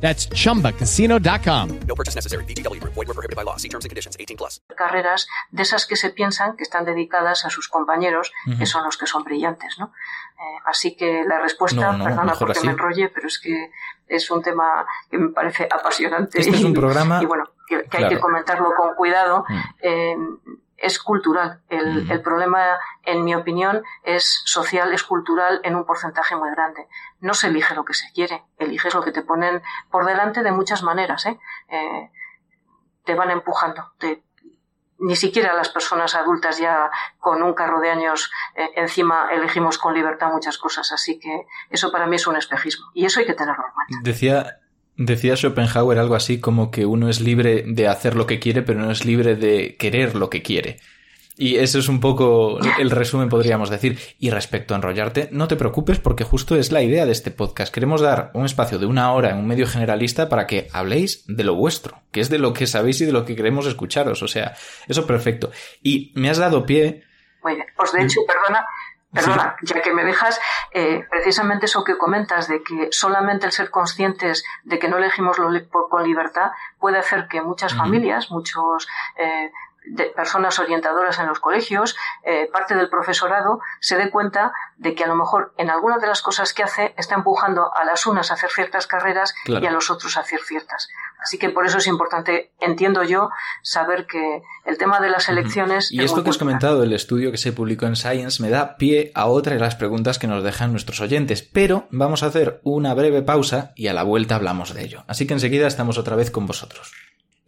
That's chumbacasino.com. No purchase necessary. VGW Group. Void were prohibited by law. See terms and conditions. 18 plus. carreras de esas que se piensan que están dedicadas a sus compañeros, Ujú. que son los que son brillantes, ¿no? Eh, así que la respuesta, No, no, perdona porque así. me enrolle, pero es que es un tema que me parece apasionante. Este es un y- programa- Y bueno, que, que hay Claro. que comentarlo con cuidado. Mm. Eh, es cultural. El, Mm. el problema, en mi opinión, es social, es cultural en un porcentaje muy grande. No se elige lo que se quiere, eliges lo que te ponen por delante de muchas maneras. ¿eh? Eh, te van empujando. Te- ni siquiera las personas adultas ya con un carro de años eh, encima elegimos con libertad muchas cosas. Así que eso para mí es un espejismo. Y eso hay que tenerlo en cuenta. Decía, decía Schopenhauer algo así como que uno es libre de hacer lo que quiere, pero no es libre de querer lo que quiere. Y eso es un poco el resumen, podríamos decir. Y respecto a enrollarte, no te preocupes porque justo es la idea de este podcast. Queremos dar un espacio de una hora en un medio generalista para que habléis de lo vuestro, que es de lo que sabéis y de lo que queremos escucharos. O sea, eso perfecto. Y me has dado pie Muy bien. Pues de hecho, perdona, perdona, ya que me dejas, eh, precisamente eso que comentas de que solamente el ser conscientes de que no elegimos lo li- por- con libertad puede hacer que muchas familias, muchos eh, de personas orientadoras en los colegios, eh, parte del profesorado, se dé cuenta de que a lo mejor en algunas de las cosas que hace está empujando a las unas a hacer ciertas carreras Claro. y a los otros a hacer ciertas. Así que por eso es importante, entiendo yo, saber que el tema de las elecciones Y es esto que has comentado del estudio que se publicó en Science me da pie a otra de las preguntas que nos dejan nuestros oyentes, pero vamos a hacer una breve pausa y a la vuelta hablamos de ello. Así que enseguida estamos otra vez con vosotros.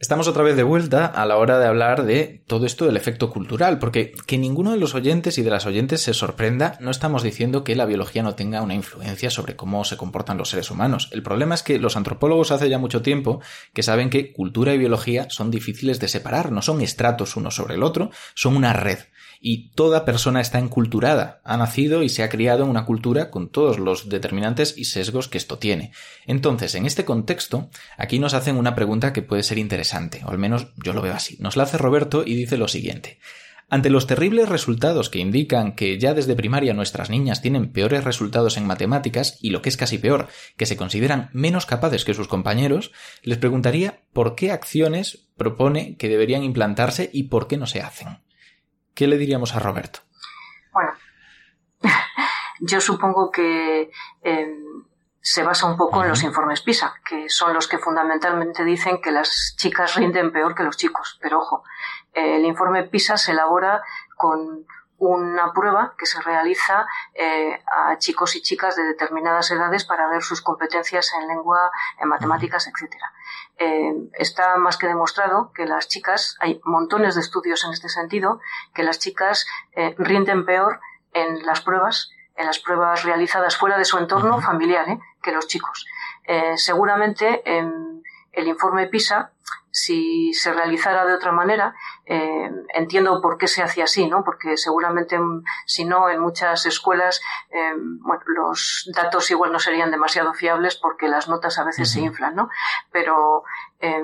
Estamos otra vez de vuelta a la hora de hablar de todo esto del efecto cultural, porque que ninguno de los oyentes y de las oyentes se sorprenda, no estamos diciendo que la biología no tenga una influencia sobre cómo se comportan los seres humanos. El problema es que los antropólogos hace ya mucho tiempo que saben que cultura y biología son difíciles de separar, no son estratos uno sobre el otro, son una red. Y toda persona está enculturada, ha nacido y se ha criado en una cultura con todos los determinantes y sesgos que esto tiene. Entonces, en este contexto, aquí nos hacen una pregunta que puede ser interesante, o al menos yo lo veo así. Nos la hace Roberto y dice lo siguiente. Ante los terribles resultados que indican que ya desde primaria nuestras niñas tienen peores resultados en matemáticas y lo que es casi peor, que se consideran menos capaces que sus compañeros, les preguntaría por qué acciones propone que deberían implantarse y por qué no se hacen. ¿Qué le diríamos a Roberto? Bueno, yo supongo que eh, se basa un poco en los informes PISA, que son los que fundamentalmente dicen que las chicas rinden peor que los chicos. Pero ojo, eh, el informe PISA se elabora con una prueba que se realiza eh, a chicos y chicas de determinadas edades para ver sus competencias en lengua, en matemáticas, etcétera. Eh, está más que demostrado que las chicas, hay montones de estudios en este sentido, que las chicas eh, rinden peor en las pruebas, en las pruebas realizadas fuera de su entorno familiar, ¿eh? que los chicos. Seguramente en el informe PISA, si se realizara de otra manera, eh, entiendo por qué se hacía así, ¿no? Porque seguramente, mm, si no, en muchas escuelas, eh, bueno, los datos igual no serían demasiado fiables porque las notas a veces se inflan, ¿no? Pero eh,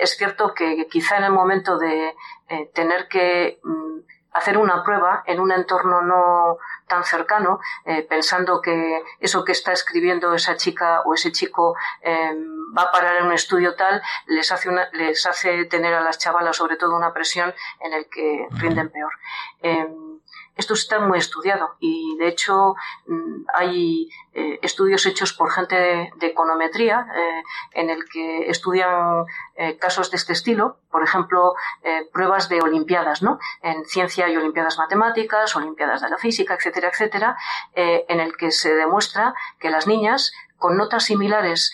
es cierto que quizá en el momento de eh, tener que mm, hacer una prueba en un entorno no tan cercano, eh, pensando que eso que está escribiendo esa chica o ese chico eh, va a parar en un estudio tal, les hace, una, les hace tener a las chavalas sobre todo una presión en el que rinden peor. Eh, esto está muy estudiado y de hecho mm, hay eh, estudios hechos por gente de, econometría eh, en el que estudian eh, casos de este estilo, por ejemplo, pruebas de olimpiadas, ¿no? En ciencia hay olimpiadas matemáticas, olimpiadas de la física, etcétera, etcétera, en el que se demuestra que las niñas con notas similares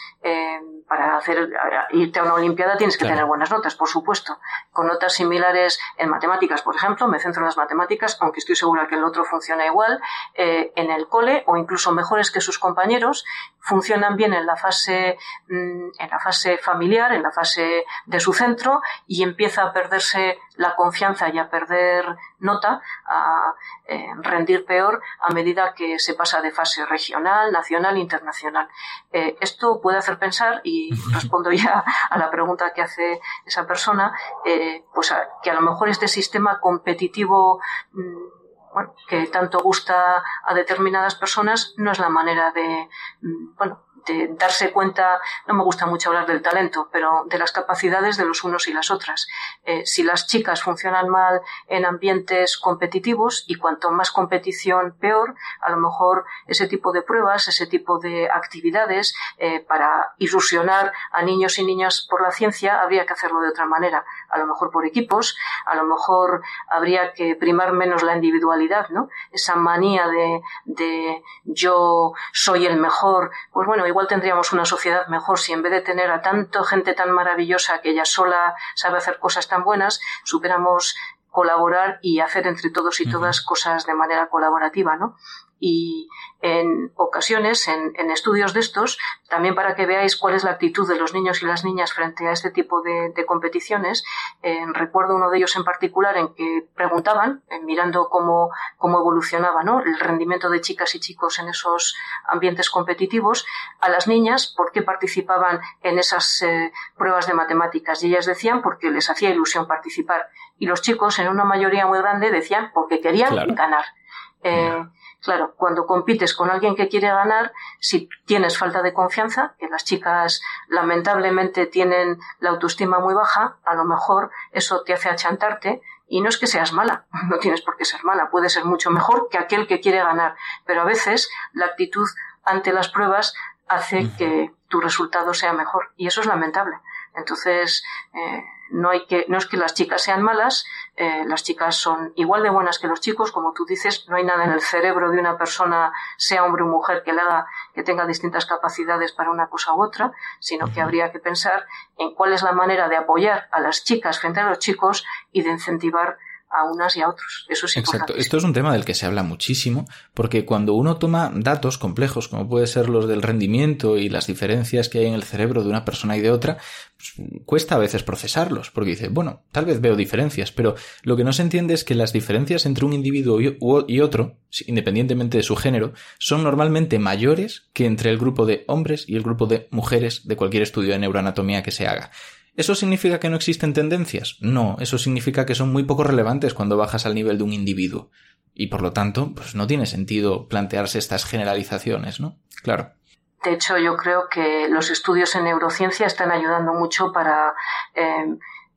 para hacer irte a una olimpiada tienes que Claro. tener buenas notas, por supuesto. Con notas similares en matemáticas, por ejemplo, me centro en las matemáticas, aunque estoy segura que el otro funciona igual, eh, en el cole o incluso mejores que sus compañeros, funcionan bien en la fase mm, en la fase familiar, en la fase de su centro y empieza a perderse la confianza y a perder nota, a eh, rendir peor a medida que se pasa de fase regional, nacional, internacional. Eh, esto puede hacer pensar, y respondo ya a la pregunta que hace esa persona, eh, pues a- que a lo mejor este sistema competitivo mm, bueno, que tanto gusta a determinadas personas no es la manera de, mm, bueno, de darse cuenta, no me gusta mucho hablar del talento, pero de las capacidades de los unos y las otras. Eh, si las chicas funcionan mal en ambientes competitivos y cuanto más competición peor, a lo mejor ese tipo de pruebas, ese tipo de actividades eh, para ilusionar a niños y niñas por la ciencia habría que hacerlo de otra manera, a lo mejor por equipos, a lo mejor habría que primar menos la individualidad, ¿no? Esa manía de, de yo soy el mejor, pues bueno, igual tendríamos una sociedad mejor si en vez de tener a tanto gente tan maravillosa que ella sola sabe hacer cosas tan buenas, supiéramos colaborar y hacer entre todos y todas cosas de manera colaborativa, ¿no? Y en ocasiones, en, en estudios de estos, también para que veáis cuál es la actitud de los niños y las niñas frente a este tipo de, de competiciones, eh, recuerdo uno de ellos en particular en que preguntaban, eh, mirando cómo, cómo evolucionaba ¿no? el rendimiento de chicas y chicos en esos ambientes competitivos, a las niñas por qué participaban en esas eh, pruebas de matemáticas. Y ellas decían porque les hacía ilusión participar. Y los chicos, en una mayoría muy grande, decían porque querían Claro. ganar. Eh, Claro, cuando compites con alguien que quiere ganar, si tienes falta de confianza, que las chicas lamentablemente tienen la autoestima muy baja, a lo mejor eso te hace achantarte y no es que seas mala, no tienes por qué ser mala, puedes ser mucho mejor que aquel que quiere ganar, pero a veces la actitud ante las pruebas hace que tu resultado sea mejor y eso es lamentable. Entonces, eh, no hay que, no es que las chicas sean malas, eh, las chicas son igual de buenas que los chicos, como tú dices, no hay nada en el cerebro de una persona, sea hombre o mujer, que le haga que tenga distintas capacidades para una cosa u otra, sino que habría que pensar en cuál es la manera de apoyar a las chicas frente a los chicos y de incentivar a unas y a otros. Eso es Exacto. importante. Esto es un tema del que se habla muchísimo, porque cuando uno toma datos complejos, como puede ser los del rendimiento y las diferencias que hay en el cerebro de una persona y de otra, pues, cuesta a veces procesarlos, porque dice, bueno, tal vez veo diferencias, pero lo que no se entiende es que las diferencias entre un individuo y otro, independientemente de su género, son normalmente mayores que entre el grupo de hombres y el grupo de mujeres de cualquier estudio de neuroanatomía que se haga. ¿Eso significa que no existen tendencias? No, eso significa que son muy poco relevantes cuando bajas al nivel de un individuo. Y por lo tanto, pues no tiene sentido plantearse estas generalizaciones, ¿no? Claro. De hecho, yo creo que los estudios en neurociencia están ayudando mucho para eh,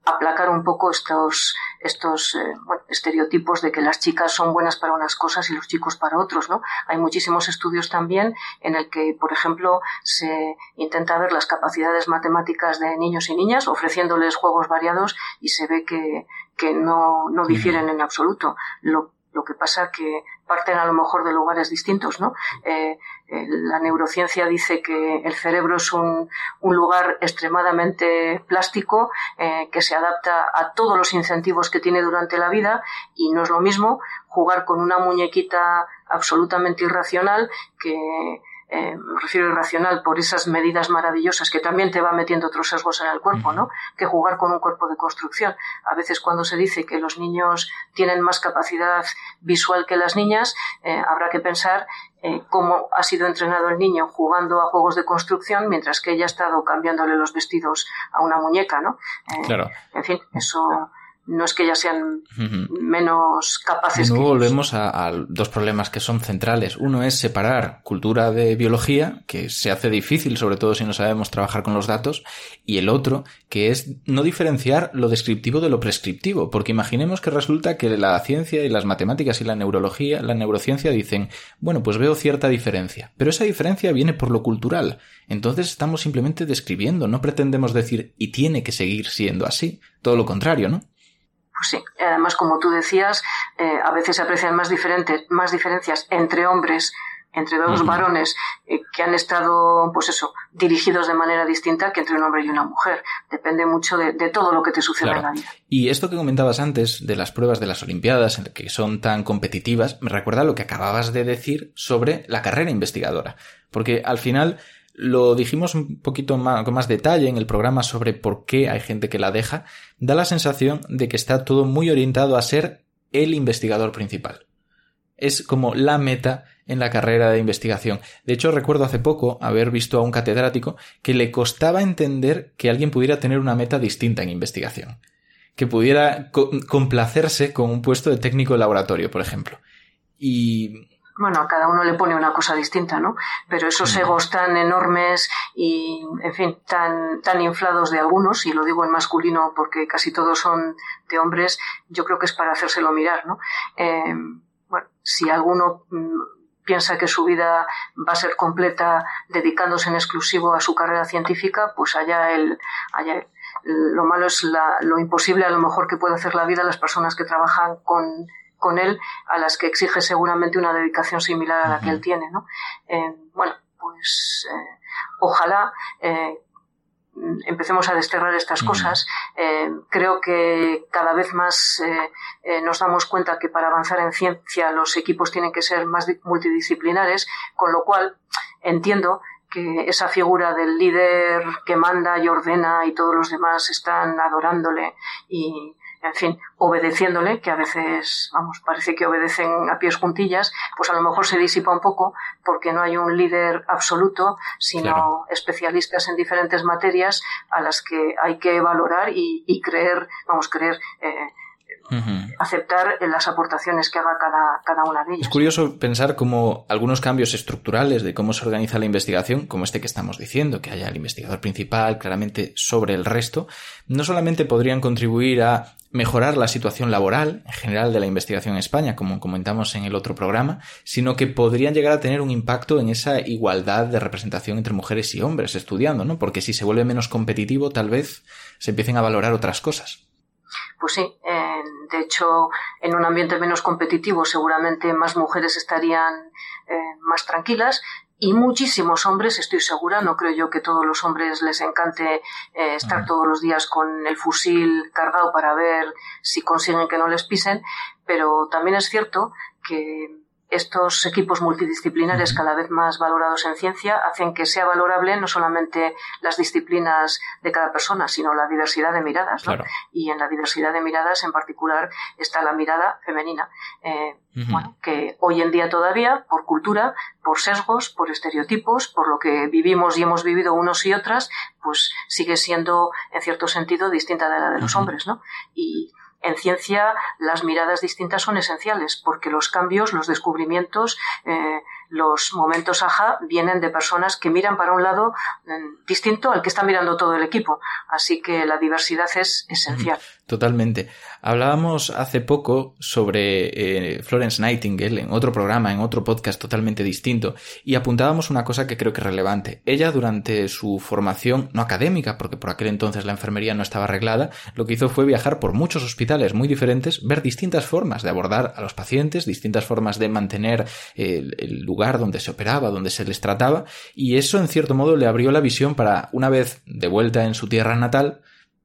aplacar un poco estos, estos eh, bueno, estereotipos de que las chicas son buenas para unas cosas y los chicos para otros, ¿no? Hay muchísimos estudios también en el que, por ejemplo, se intenta ver las capacidades matemáticas de niños y niñas ofreciéndoles juegos variados y se ve que, que no, no difieren en absoluto. Lo, lo que pasa que parten a lo mejor de lugares distintos, ¿no? Eh, eh, la neurociencia dice que el cerebro es un, un lugar extremadamente plástico eh, que se adapta a todos los incentivos que tiene durante la vida y no es lo mismo jugar con una muñequita absolutamente irracional que eh, me refiero irracional por esas medidas maravillosas que también te va metiendo otros sesgos en el cuerpo, ¿no? Que jugar con un cuerpo de construcción. A veces cuando se dice que los niños tienen más capacidad visual que las niñas, eh, habrá que pensar eh, cómo ha sido entrenado el niño jugando a juegos de construcción mientras que ella ha estado cambiándole los vestidos a una muñeca, ¿no? Eh, Claro. En fin, eso no es que ellas sean menos capaces De que volvemos a, a dos problemas que son centrales. Uno es separar cultura de biología, que se hace difícil, sobre todo si no sabemos trabajar con los datos, y el otro, que es no diferenciar lo descriptivo de lo prescriptivo, porque imaginemos que resulta que la ciencia y las matemáticas y la neurología, la neurociencia dicen, bueno, pues veo cierta diferencia, pero esa diferencia viene por lo cultural. Entonces estamos simplemente describiendo, no pretendemos decir y tiene que seguir siendo así, todo lo contrario, ¿no? Pues sí, además, como tú decías, eh, a veces se aprecian más, diferentes, más diferencias entre hombres, entre dos varones eh, que han estado, pues eso, dirigidos de manera distinta que entre un hombre y una mujer. Depende mucho de, de todo lo que te suceda en la vida. Y esto que comentabas antes de las pruebas de las Olimpiadas, que son tan competitivas, me recuerda a lo que acababas de decir sobre la carrera investigadora. Porque al final lo dijimos un poquito más, con más detalle en el programa sobre por qué hay gente que la deja, da la sensación de que está todo muy orientado a ser el investigador principal. Es como la meta en la carrera de investigación. De hecho, recuerdo hace poco haber visto a un catedrático que le costaba entender que alguien pudiera tener una meta distinta en investigación. Que pudiera co- complacerse con un puesto de técnico de laboratorio, por ejemplo. Y Bueno, a cada uno le pone una cosa distinta, ¿no? Pero esos egos tan enormes y, en fin, tan, tan inflados de algunos, y lo digo en masculino porque casi todos son de hombres, yo creo que es para hacérselo mirar, ¿no? Eh, bueno, si alguno mm, piensa que su vida va a ser completa dedicándose en exclusivo a su carrera científica, pues allá él, allá él. Lo malo es la- lo imposible a lo mejor que puede hacer la vida las personas que trabajan con, con él, a las que exige seguramente una dedicación similar a la que él tiene, ¿no? Eh, bueno, pues eh, ojalá eh, empecemos a desterrar estas cosas. Eh, creo que cada vez más eh, eh, nos damos cuenta que para avanzar en ciencia los equipos tienen que ser más di- multidisciplinares, con lo cual entiendo que esa figura del líder que manda y ordena y todos los demás están adorándole y, en fin, obedeciéndole, que a veces, vamos, parece que obedecen a pies juntillas, pues a lo mejor se disipa un poco porque no hay un líder absoluto, sino Claro. especialistas en diferentes materias a las que hay que valorar y, y creer, vamos, creer, eh, aceptar las aportaciones que haga cada, cada una de ellas. Es curioso pensar cómo algunos cambios estructurales de cómo se organiza la investigación, como este que estamos diciendo, que haya el investigador principal claramente sobre el resto, no solamente podrían contribuir a mejorar la situación laboral en general de la investigación en España, como comentamos en el otro programa, sino que podrían llegar a tener un impacto en esa igualdad de representación entre mujeres y hombres estudiando, ¿no? Porque si se vuelve menos competitivo, tal vez se empiecen a valorar otras cosas. Pues sí, eh, de hecho, en un ambiente menos competitivo seguramente más mujeres estarían eh, más tranquilas y muchísimos hombres, estoy segura, no creo yo que todos los hombres les encante eh, estar todos los días con el fusil cargado para ver si consiguen que no les pisen, pero también es cierto que estos equipos multidisciplinares cada vez más valorados en ciencia hacen que sea valorable no solamente las disciplinas de cada persona, sino la diversidad de miradas. ¿no? Claro. Y en la diversidad de miradas en particular está la mirada femenina. Eh, bueno, que hoy en día todavía, por cultura, por sesgos, por estereotipos, por lo que vivimos y hemos vivido unos y otras, pues sigue siendo, en cierto sentido, distinta de la de los hombres, ¿no? Y en ciencia las miradas distintas son esenciales, porque los cambios, los descubrimientos, eh, los momentos ajá vienen de personas que miran para un lado mm, distinto al que está mirando todo el equipo. Así que la diversidad es esencial. Totalmente. Hablábamos hace poco sobre eh, Florence Nightingale en otro programa, en otro podcast totalmente distinto, y apuntábamos una cosa que creo que es relevante. Ella durante su formación, no académica, porque por aquel entonces la enfermería no estaba arreglada, lo que hizo fue viajar por muchos hospitales muy diferentes, ver distintas formas de abordar a los pacientes, distintas formas de mantener el, el lugar donde se operaba, donde se les trataba, y eso en cierto modo le abrió la visión para, una vez de vuelta en su tierra natal,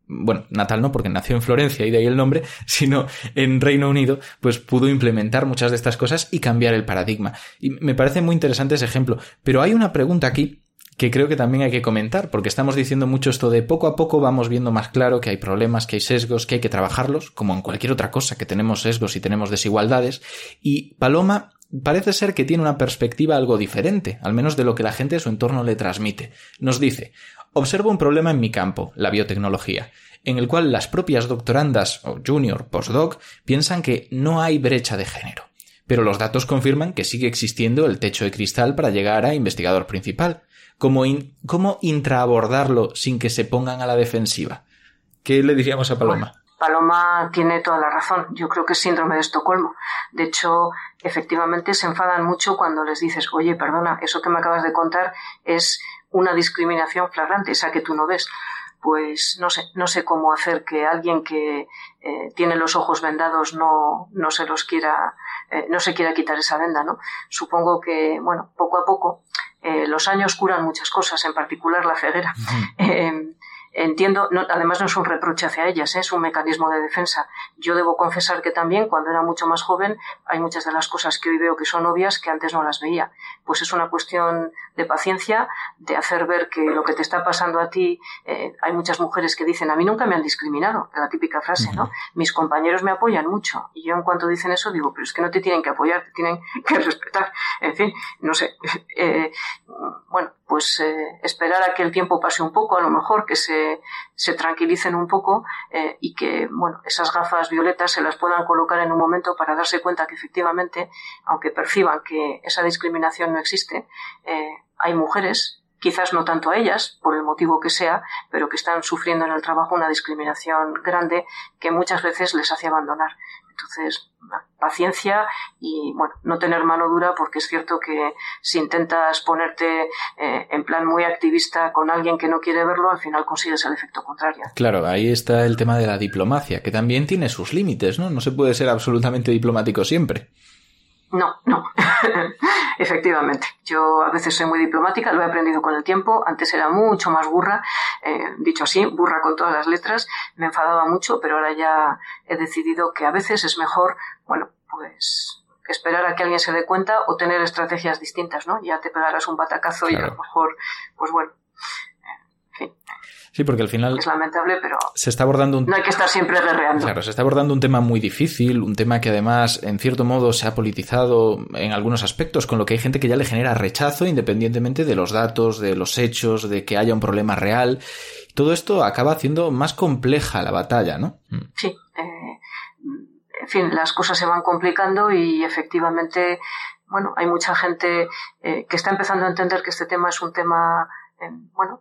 bueno, natal no, porque nació en Florencia y de ahí el nombre, sino en Reino Unido, pues pudo implementar muchas de estas cosas y cambiar el paradigma. Y me parece muy interesante ese ejemplo. Pero hay una pregunta aquí que creo que también hay que comentar, porque estamos diciendo mucho esto de poco a poco vamos viendo más claro que hay problemas, que hay sesgos, que hay que trabajarlos, como en cualquier otra cosa, que tenemos sesgos y tenemos desigualdades. Y Paloma parece ser que tiene una perspectiva algo diferente, al menos de lo que la gente de su entorno le transmite. Nos dice, Observo un problema en mi campo, la biotecnología, en el cual las propias doctorandas o junior postdoc piensan que no hay brecha de género. Pero los datos confirman que sigue existiendo el techo de cristal para llegar a investigador principal. ¿Cómo, ¿Cómo intraabordarlo sin que se pongan a la defensiva? ¿Qué le diríamos a Paloma? Paloma tiene toda la razón. Yo creo que es síndrome de Estocolmo. De hecho, efectivamente se enfadan mucho cuando les dices, oye, perdona, eso que me acabas de contar es una discriminación flagrante, esa que tú no ves. Pues no sé, no sé cómo hacer que alguien que eh, tiene los ojos vendados no, no se los quiera, eh, no se quiera quitar esa venda, ¿no? Supongo que, bueno, poco a poco, eh, los años curan muchas cosas, en particular la ceguera. Entiendo, no, además no es un reproche hacia ellas, ¿eh? es un mecanismo de defensa. Yo debo confesar que también, cuando era mucho más joven, hay muchas de las cosas que hoy veo que son obvias que antes no las veía. Pues es una cuestión de paciencia, de hacer ver que lo que te está pasando a ti, eh, hay muchas mujeres que dicen, a mí nunca me han discriminado, la típica frase, ¿no? Mis compañeros me apoyan mucho. Y yo en cuanto dicen eso digo, pero es que no te tienen que apoyar, te tienen que respetar. En fin, no sé. Eh, bueno, pues eh, esperar a que el tiempo pase un poco, a lo mejor que se, se tranquilicen un poco y que bueno, esas gafas violetas se las puedan colocar en un momento para darse cuenta que efectivamente, aunque perciban que esa discriminación no existe, eh, hay mujeres quizás no tanto a ellas, por el motivo que sea, pero que están sufriendo en el trabajo una discriminación grande que muchas veces les hace abandonar. Entonces, paciencia y, bueno, no tener mano dura porque es cierto que si intentas ponerte eh, en plan muy activista con alguien que no quiere verlo, al final consigues el efecto contrario. Claro, ahí está el tema de la diplomacia, que también tiene sus límites, ¿no? No se puede ser absolutamente diplomático siempre. No, no. Efectivamente. Yo a veces soy muy diplomática, lo he aprendido con el tiempo. Antes era mucho más burra, eh, dicho así, burra con todas las letras. Me enfadaba mucho, pero ahora ya he decidido que a veces es mejor, bueno, pues esperar a que alguien se dé cuenta o tener estrategias distintas, ¿no? Ya te pegarás un batacazo y a lo mejor, pues bueno. Sí, porque al final. Es lamentable, pero. Se está abordando un. No hay que estar siempre guerreando. Claro, se está abordando un tema muy difícil, un tema que además, en cierto modo, se ha politizado en algunos aspectos, con lo que hay gente que ya le genera rechazo, independientemente de los datos, de los hechos, de que haya un problema real. Todo esto acaba haciendo más compleja la batalla, ¿no? Sí. Eh, en fin, las cosas se van complicando y efectivamente, bueno, hay mucha gente eh, que está empezando a entender que este tema es un tema, eh, bueno,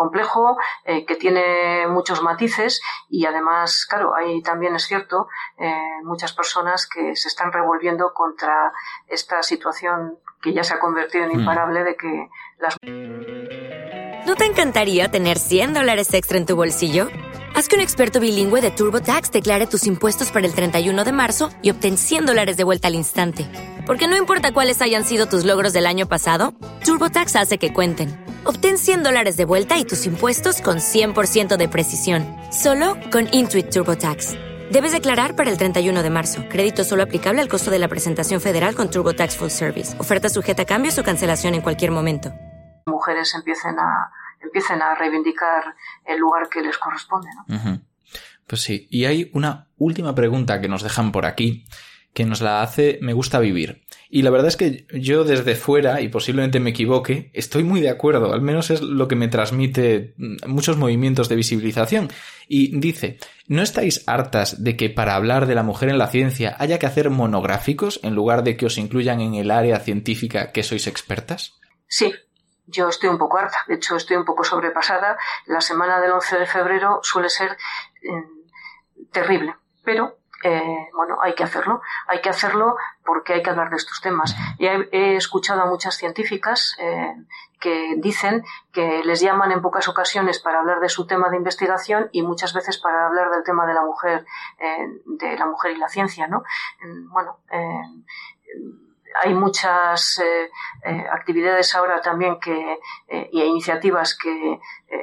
complejo, eh, que tiene muchos matices y además, claro, ahí también es cierto, eh, muchas personas que se están revolviendo contra esta situación que ya se ha convertido en imparable de que las... ¿No te encantaría tener 100 dólares extra en tu bolsillo? Haz que un experto bilingüe de TurboTax declare tus impuestos para el 31 de marzo y obtén 100 dólares de vuelta al instante. Porque no importa cuáles hayan sido tus logros del año pasado, TurboTax hace que cuenten. Obtén 100 dólares de vuelta y tus impuestos con 100% de precisión. Solo con Intuit TurboTax. Debes declarar para el 31 de marzo. Crédito solo aplicable al costo de la presentación federal con TurboTax Full Service. Oferta sujeta a cambios o cancelación en cualquier momento. Mujeres empiecen a, empiecen a reivindicar el lugar que les corresponde. ¿no? Uh -huh. Pues sí. Y hay una última pregunta que nos dejan por aquí que nos la hace Me gusta vivir. Y la verdad es que yo desde fuera, y posiblemente me equivoque, estoy muy de acuerdo, al menos es lo que me transmite muchos movimientos de visibilización. Y dice, ¿no estáis hartas de que para hablar de la mujer en la ciencia haya que hacer monográficos en lugar de que os incluyan en el área científica que sois expertas? Sí, yo estoy un poco harta, de hecho estoy un poco sobrepasada. La semana del 11 de febrero suele ser... Eh, terrible. Pero eh, bueno, hay que hacerlo. Hay que hacerlo porque hay que hablar de estos temas. Y he, escuchado a muchas científicas eh, que dicen que les llaman en pocas ocasiones para hablar de su tema de investigación y muchas veces para hablar del tema de la mujer, eh, de la mujer y la ciencia, ¿no? Bueno, eh, hay muchas actividades ahora también que y iniciativas que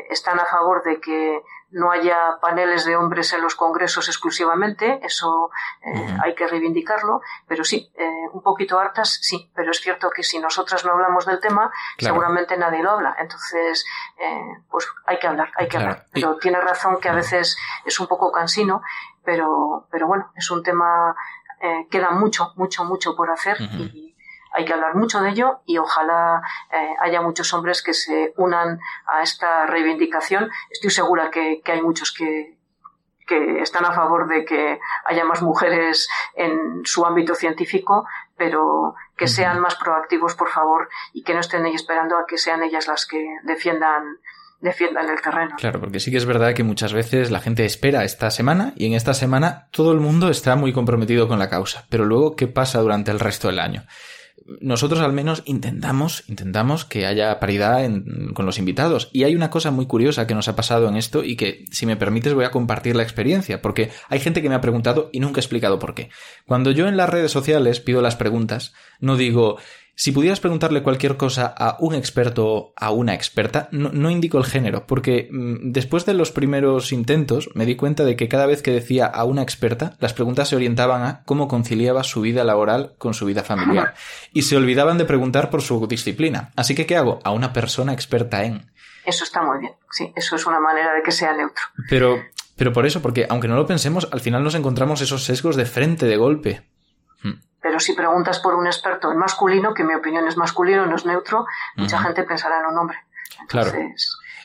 están a favor de que no haya paneles de hombres en los congresos exclusivamente, eso eh, hay que reivindicarlo, pero sí, eh, un poquito hartas, sí, pero es cierto que si nosotras no hablamos del tema, Claro. seguramente nadie lo habla, entonces, eh, pues hay que hablar, hay que Claro. hablar. Pero tiene razón que a veces es un poco cansino, pero, pero bueno, es un tema, eh, queda mucho, mucho, mucho por hacer y hay que hablar mucho de ello y ojalá eh, haya muchos hombres que se unan a esta reivindicación. Estoy segura que, que hay muchos que, que están a favor de que haya más mujeres en su ámbito científico, pero que sean más proactivos, por favor, y que no estén ahí esperando a que sean ellas las que defiendan defiendan el terreno. Claro, porque sí que es verdad que muchas veces la gente espera esta semana y en esta semana todo el mundo está muy comprometido con la causa. Pero luego, ¿qué pasa durante el resto del año? Nosotros al menos intentamos, intentamos que haya paridad en- con los invitados. Y hay una cosa muy curiosa que nos ha pasado en esto y que, si me permites, voy a compartir la experiencia, porque hay gente que me ha preguntado y nunca he explicado por qué. Cuando yo en las redes sociales pido las preguntas, no digo, si pudieras preguntarle cualquier cosa a un experto o a una experta, no, no indico el género, porque mm, después de los primeros intentos me di cuenta de que cada vez que decía a una experta, las preguntas se orientaban a cómo conciliaba su vida laboral con su vida familiar. Y se olvidaban de preguntar por su disciplina. Así que, ¿qué hago? A una persona experta en. Eso está muy bien, sí, eso es una manera de que sea neutro. Pero, pero por eso, porque aunque no lo pensemos, al final nos encontramos esos sesgos de frente, de golpe. Pero si preguntas por un experto en masculino, que mi opinión es masculino, no es neutro, mucha gente pensará en un hombre. Claro. Ese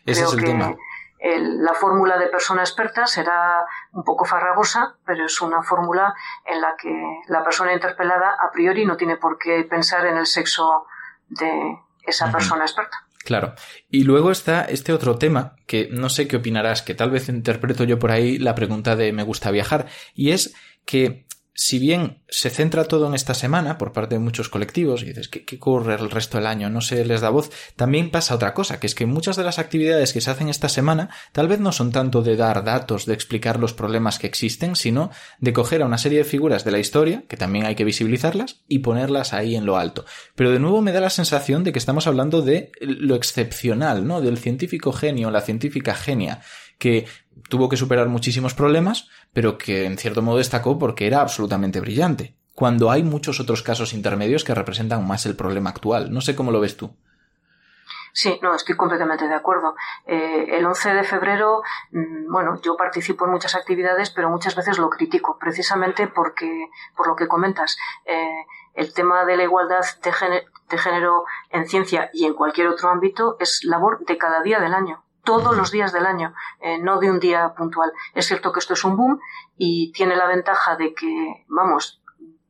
creo es el que tema. el- la fórmula de persona experta será un poco farragosa, pero es una fórmula en la que la persona interpelada a priori no tiene por qué pensar en el sexo de esa persona experta. Claro. Y luego está este otro tema que no sé qué opinarás, que tal vez interpreto yo por ahí la pregunta de me gusta viajar, y es que si bien se centra todo en esta semana por parte de muchos colectivos y dices, ¿qué, qué ocurre el resto del año? No se les da voz. También pasa otra cosa, que es que muchas de las actividades que se hacen esta semana tal vez no son tanto de dar datos, de explicar los problemas que existen, sino de coger a una serie de figuras de la historia, que también hay que visibilizarlas, y ponerlas ahí en lo alto. Pero de nuevo me da la sensación de que estamos hablando de lo excepcional, ¿no? Del científico genio, la científica genia, que tuvo que superar muchísimos problemas, pero que en cierto modo destacó porque era absolutamente brillante. Cuando hay muchos otros casos intermedios que representan más el problema actual. No sé cómo lo ves tú. Sí, no, estoy completamente de acuerdo. Eh, el 11 de febrero, mm, bueno, yo participo en muchas actividades, pero muchas veces lo critico, precisamente porque, por lo que comentas, eh, el tema de la igualdad de género, de género en ciencia y en cualquier otro ámbito es labor de cada día del año todos los días del año, eh, no de un día puntual. Es cierto que esto es un boom y tiene la ventaja de que, vamos,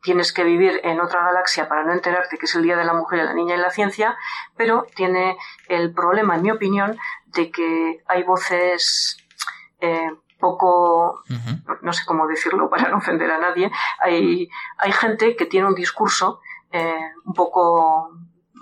tienes que vivir en otra galaxia para no enterarte que es el Día de la Mujer y la Niña en la Ciencia, pero tiene el problema, en mi opinión, de que hay voces eh, poco, no sé cómo decirlo para no ofender a nadie, hay, hay gente que tiene un discurso eh, un poco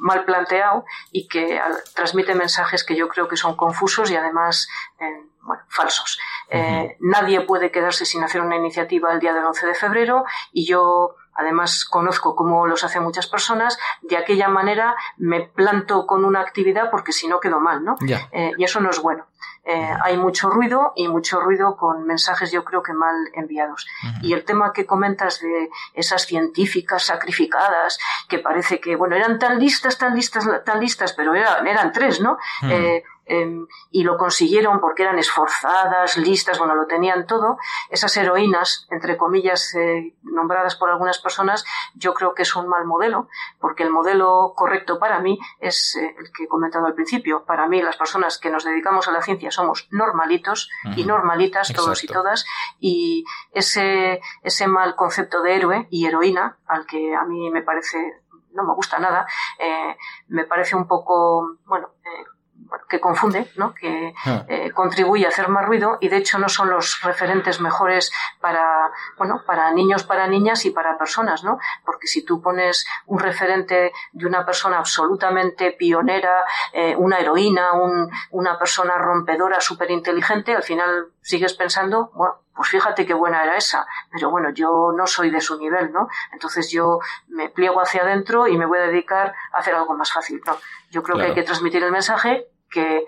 mal planteado y que transmite mensajes que yo creo que son confusos y además eh, bueno, falsos. Eh, nadie puede quedarse sin hacer una iniciativa el día del 11 de febrero y yo además conozco cómo los hacen muchas personas, de aquella manera me planto con una actividad porque si no quedo mal, ¿no? Eh, y eso no es bueno. Eh, hay mucho ruido y mucho ruido con mensajes yo creo que mal enviados. Y el tema que comentas de esas científicas sacrificadas, que parece que, bueno, eran tan listas, tan listas, tan listas, pero eran, eran tres, ¿no? Eh, eh, y lo consiguieron porque eran esforzadas, listas, bueno, lo tenían todo. Esas heroínas, entre comillas, eh, nombradas por algunas personas, yo creo que es un mal modelo, porque el modelo correcto para mí es eh, el que he comentado al principio. Para mí, las personas que nos dedicamos a la ciencia somos normalitos y normalitas, todos y todas, y ese, ese mal concepto de héroe y heroína, al que a mí me parece, no me gusta nada, eh, me parece un poco, bueno, eh, que confunde, ¿no? que Ah. eh, contribuye a hacer más ruido y de hecho no son los referentes mejores para, bueno, para niños, para niñas y para personas, ¿no? Porque si tú pones un referente de una persona absolutamente pionera, eh, una heroína, un- una persona rompedora, súper inteligente, al final sigues pensando, bueno, pues fíjate qué buena era esa, pero bueno, yo no soy de su nivel, ¿no? Entonces yo me pliego hacia adentro y me voy a dedicar a hacer algo más fácil, ¿no? Yo creo Claro. que hay que transmitir el mensaje que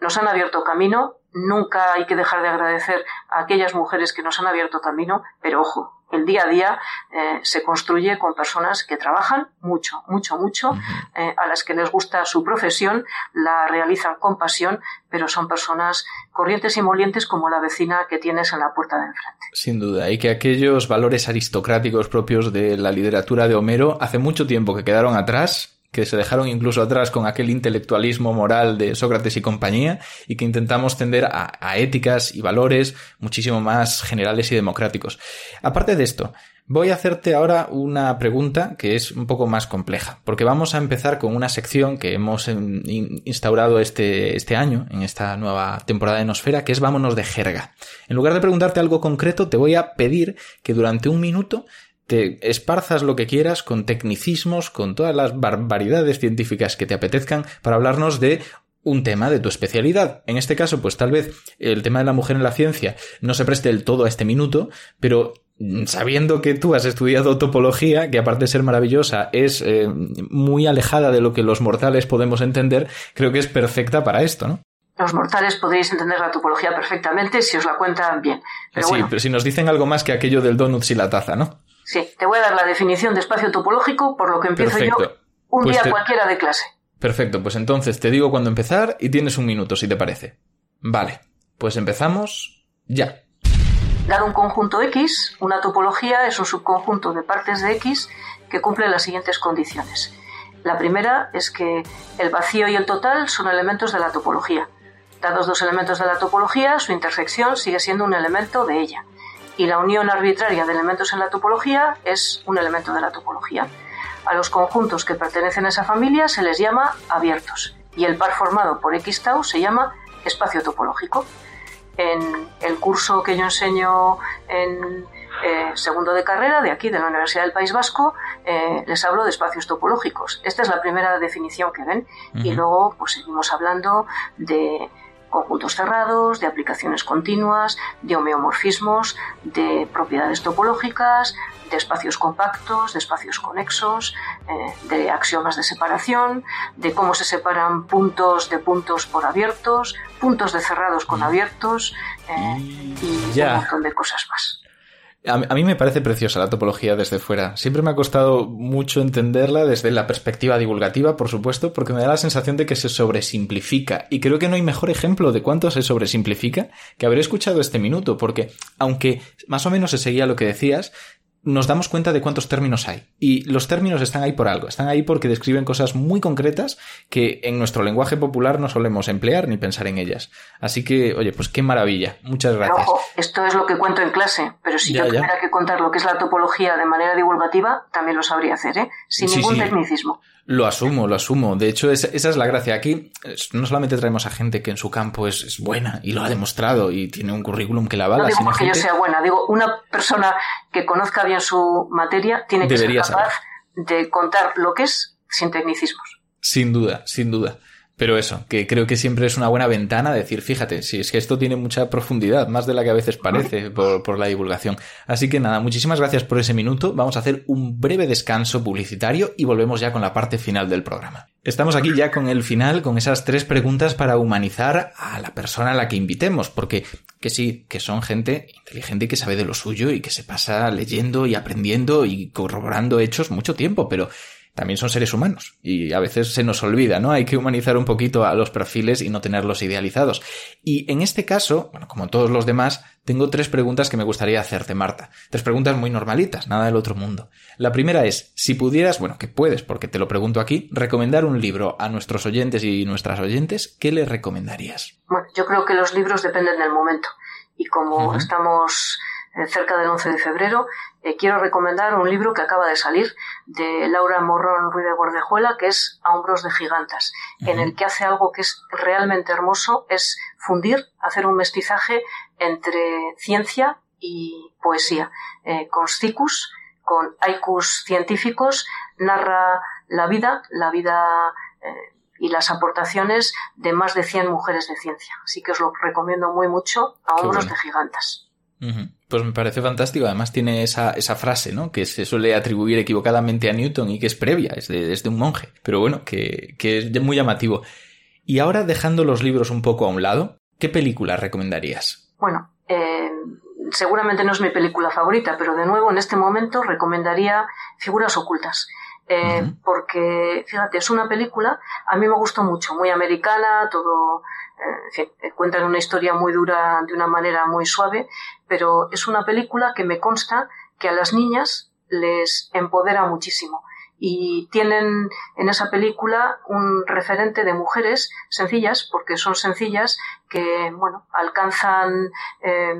nos han abierto camino, nunca hay que dejar de agradecer a aquellas mujeres que nos han abierto camino, pero ojo, el día a día eh, se construye con personas que trabajan mucho, mucho, mucho, eh, a las que les gusta su profesión, la realizan con pasión, pero son personas corrientes y molientes como la vecina que tienes en la puerta de enfrente. Sin duda, y que aquellos valores aristocráticos propios de la literatura de Homero hace mucho tiempo que quedaron atrás, que se dejaron incluso atrás con aquel intelectualismo moral de Sócrates y compañía, y que intentamos tender a, éticas y valores muchísimo más generales y democráticos. Aparte de esto, Voy a hacerte ahora una pregunta que es un poco más compleja, porque vamos a empezar con una sección que hemos em, in- instaurado este, este año, en esta nueva temporada de Nosfera, que es Vámonos de jerga. En lugar de preguntarte algo concreto, te voy a pedir que durante un minuto te esparzas lo que quieras con tecnicismos, con todas las barbaridades científicas que te apetezcan para hablarnos de un tema de tu especialidad. En este caso, pues tal vez el tema de la mujer en la ciencia no se preste del todo a este minuto, pero mm, sabiendo que tú has estudiado topología, que aparte de ser maravillosa, es eh, muy alejada de lo que los mortales podemos entender, creo que es perfecta para esto, ¿no? Los mortales podréis entender la topología perfectamente si os la cuentan bien. Pero sí, bueno, pero si nos dicen algo más que aquello del donut y la taza, ¿no? Sí, te voy a dar la definición de espacio topológico por lo que empiezo yo Perfecto. un Pues día te- cualquiera de clase. Perfecto, pues entonces te digo cuándo empezar y tienes un minuto, si te parece. Vale, pues empezamos ya. Dado un conjunto X, una topología es un subconjunto de partes de X que cumple las siguientes condiciones. La primera es que el vacío y el total son elementos de la topología. Dados dos elementos de la topología, su intersección sigue siendo un elemento de ella. Y la unión arbitraria de elementos en la topología es un elemento de la topología. A los conjuntos que pertenecen a esa familia se les llama abiertos. Y el par formado por X tau se llama espacio topológico. En el curso que yo enseño en eh, segundo de carrera de aquí, de la Universidad del País Vasco, eh, les hablo de espacios topológicos. Esta es la primera definición que ven. Y luego pues seguimos hablando de conjuntos cerrados, de aplicaciones continuas, de homeomorfismos, de propiedades topológicas, de espacios compactos, de espacios conexos, eh, de axiomas de separación, de cómo se separan puntos de puntos por abiertos, puntos de cerrados con abiertos eh, y Ya. un montón de cosas más. A mí, me parece preciosa la topología desde fuera. Siempre me ha costado mucho entenderla desde la perspectiva divulgativa, por supuesto, porque me da la sensación de que se sobresimplifica. Y creo que no hay mejor ejemplo de cuánto se sobresimplifica que haber escuchado este minuto, porque aunque más o menos se seguía lo que decías, nos damos cuenta de cuántos términos hay. Y los términos están ahí por algo, están ahí porque describen cosas muy concretas que en nuestro lenguaje popular no solemos emplear ni pensar en ellas. Así que, oye, pues qué maravilla. Muchas gracias. ojo, esto es lo que cuento en clase, pero si Ya, yo tuviera que contar lo que es la topología de manera divulgativa, también lo sabría hacer, ¿eh? Sin Sí, ningún sí. tecnicismo. Lo asumo, lo asumo. De hecho, esa, esa es la gracia. Aquí no solamente traemos a gente que en su campo es, es buena y lo ha demostrado y tiene un currículum que la No avala, digo sino porque yo sea buena, digo, una persona que conozca bien su materia tiene que Debería ser capaz de contar lo que es sin tecnicismos. Sin duda, sin duda. Pero eso, que creo que siempre es una buena ventana decir, fíjate, si es que esto tiene mucha profundidad, más de la que a veces parece por, por la divulgación. Así que nada, muchísimas gracias por ese minuto. Vamos a hacer un breve descanso publicitario y volvemos ya con la parte final del programa. Estamos aquí ya con el final, con esas tres preguntas para humanizar a la persona a la que invitemos, porque que sí, que son gente inteligente y que sabe de lo suyo y que se pasa leyendo y aprendiendo y corroborando hechos mucho tiempo, pero también son seres humanos y a veces se nos olvida, ¿no? Hay que humanizar un poquito a los perfiles y no tenerlos idealizados. Y en este caso, bueno, como todos los demás, tengo tres preguntas que me gustaría hacerte, Marta. Tres preguntas muy normalitas, nada del otro mundo. La primera es, si pudieras, bueno, que puedes, porque te lo pregunto aquí, recomendar un libro a nuestros oyentes y nuestras oyentes, ¿qué les recomendarías? Bueno, yo creo que los libros dependen del momento. Y como estamos cerca del 11 de febrero, eh, quiero recomendar un libro que acaba de salir de Laura Morrón Ruiz de Gordejuela, que es A hombros de gigantas, en el que hace algo que es realmente hermoso, es fundir, hacer un mestizaje entre ciencia y poesía, eh, con sticus, con haikus científicos, narra la vida, la vida eh, y las aportaciones de más de 100 mujeres de ciencia. Así que os lo recomiendo muy mucho a hombros bueno. de gigantas. Pues me parece fantástico. Además tiene esa, esa frase, ¿no? Que se suele atribuir equivocadamente a Newton y que es previa, es de, es de un monje. Pero bueno, que, que es muy llamativo. Y ahora dejando los libros un poco a un lado, ¿qué película recomendarías? Bueno, eh, seguramente no es mi película favorita, pero de nuevo en este momento recomendaría Figuras Ocultas. Eh, Porque, fíjate, es una película, a mí me gustó mucho, muy americana, todo, eh, en fin, eh, cuentan una historia muy dura de una manera muy suave, pero es una película que me consta que a las niñas les empodera muchísimo. Y tienen en esa película un referente de mujeres sencillas, porque son sencillas, que, bueno, alcanzan, eh,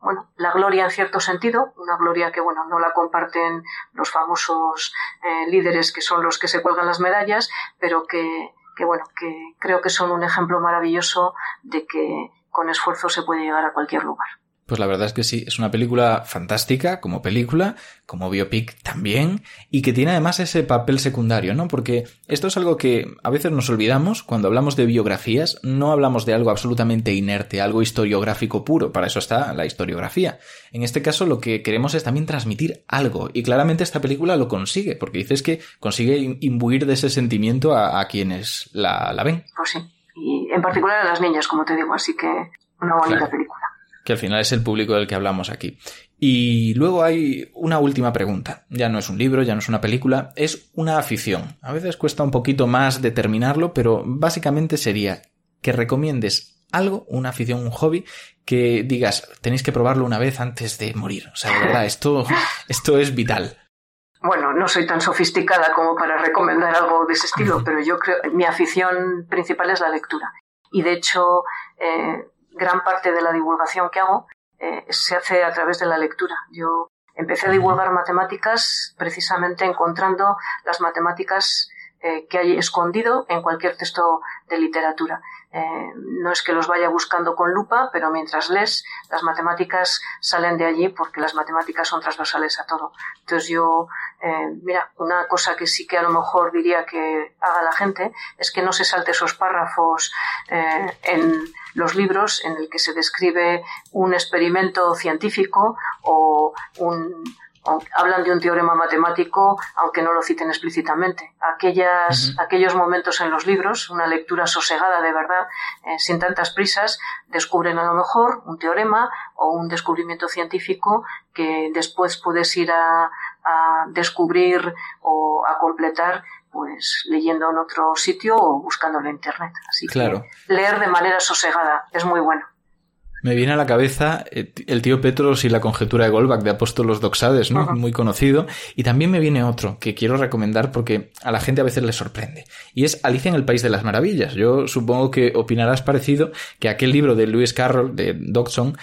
bueno, la gloria en cierto sentido, una gloria que, bueno, no la comparten los famosos eh, líderes que son los que se cuelgan las medallas, pero que, que, bueno, que creo que son un ejemplo maravilloso de que con esfuerzo se puede llegar a cualquier lugar. Pues la verdad es que sí, es una película fantástica como película, como biopic también, y que tiene además ese papel secundario, ¿no? Porque esto es algo que a veces nos olvidamos cuando hablamos de biografías, no hablamos de algo absolutamente inerte, algo historiográfico puro, para eso está la historiografía. En este caso lo que queremos es también transmitir algo, y claramente esta película lo consigue, porque dices que consigue im- imbuir de ese sentimiento a, a quienes la, la ven. Pues sí. Y en particular a las niñas, como te digo, así que una bonita Claro. película. Que al final es el público del que hablamos aquí. Y luego hay una última pregunta. Ya no es un libro, ya no es una película, es una afición. A veces cuesta un poquito más determinarlo, pero básicamente sería que recomiendes algo, una afición, un hobby, que digas, tenéis que probarlo una vez antes de morir. O sea, de verdad, esto, esto es vital. Bueno, no soy tan sofisticada como para recomendar algo de ese estilo, pero yo creo mi afición principal es la lectura. Y de hecho, eh, gran parte de la divulgación que hago eh, se hace a través de la lectura. Yo empecé a divulgar matemáticas precisamente encontrando las matemáticas eh, que hay escondido en cualquier texto de literatura. Eh, no es que los vaya buscando con lupa, pero mientras lees, las matemáticas salen de allí porque las matemáticas son transversales a todo. Entonces yo, eh, mira, una cosa que sí que a lo mejor diría que haga la gente es que no se salte esos párrafos eh, en los libros en el que se describe un experimento científico o un o hablan de un teorema matemático, aunque no lo citen explícitamente. Aquellas. Aquellos momentos en los libros, una lectura sosegada de verdad, eh, sin tantas prisas, descubren a lo mejor un teorema o un descubrimiento científico que después puedes ir a, a descubrir o a completar pues leyendo en otro sitio o buscándolo en internet. Así Claro. que leer de manera sosegada es muy bueno. Me viene a la cabeza eh, el tío Petros y la conjetura de Goldbach de Apóstolos Doxades, ¿no? Muy conocido. Y también me viene otro que quiero recomendar porque a la gente a veces le sorprende. Y es Alicia en el País de las Maravillas. Yo supongo que opinarás parecido que aquel libro de Lewis Carroll, de Dodson,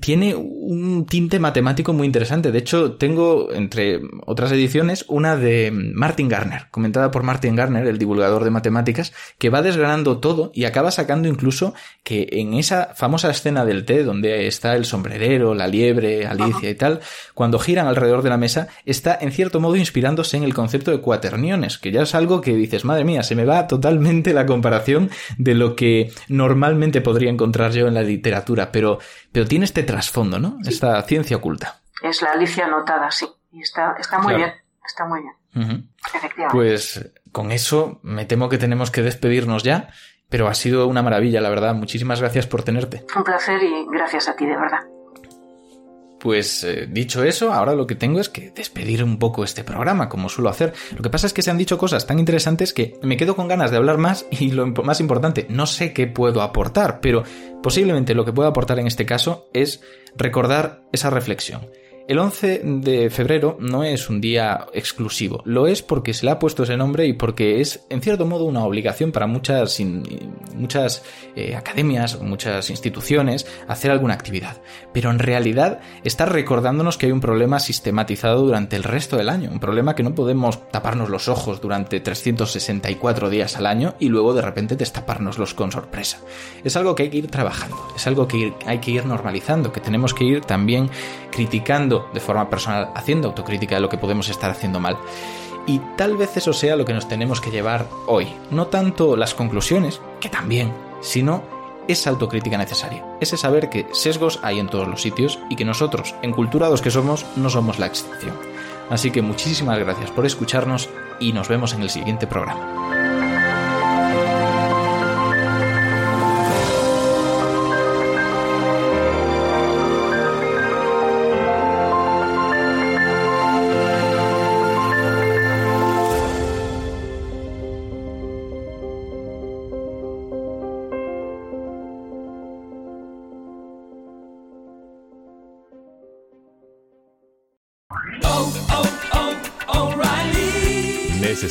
tiene un tinte matemático muy interesante. De hecho, tengo, entre otras ediciones, una de Martin Garner, comentada por Martin Garner, el divulgador de matemáticas, que va desgranando todo y acaba sacando incluso que en esa famosa escena del té, donde está el sombrerero, la liebre, Alicia y tal, cuando giran alrededor de la mesa, está en cierto modo inspirándose en el concepto de cuaterniones, que ya es algo que dices, madre mía, se me va totalmente la comparación de lo que normalmente podría encontrar yo en la literatura, pero, pero tiene este trasfondo, ¿no? Esta ciencia oculta. Es la Alicia anotada, sí. Y está, está muy Claro. bien. Está muy bien. Efectivamente. Pues con eso me temo que tenemos que despedirnos ya, pero ha sido una maravilla, la verdad. Muchísimas gracias por tenerte. Un placer y gracias a ti, de verdad. Pues eh, dicho eso, ahora lo que tengo es que despedir un poco este programa, como suelo hacer. Lo que pasa es que se han dicho cosas tan interesantes que me quedo con ganas de hablar más y lo más importante, no sé qué puedo aportar, pero posiblemente lo que puedo aportar en este caso es recordar esa reflexión. El 11 de febrero no es un día exclusivo, lo es porque se le ha puesto ese nombre y porque es en cierto modo una obligación para muchas, muchas eh, academias o muchas instituciones hacer alguna actividad. Pero en realidad está recordándonos que hay un problema sistematizado durante el resto del año, un problema que no podemos taparnos los ojos durante 364 días al año y luego de repente destapárnoslos con sorpresa. Es algo que hay que ir trabajando, es algo que hay que ir normalizando, que tenemos que ir también criticando de forma personal, haciendo autocrítica de lo que podemos estar haciendo mal. Y tal vez eso sea lo que nos tenemos que llevar hoy. No tanto las conclusiones, que también, sino esa autocrítica necesaria. Ese saber que sesgos hay en todos los sitios y que nosotros, enculturados que somos, no somos la excepción. Así que muchísimas gracias por escucharnos y nos vemos en el siguiente programa.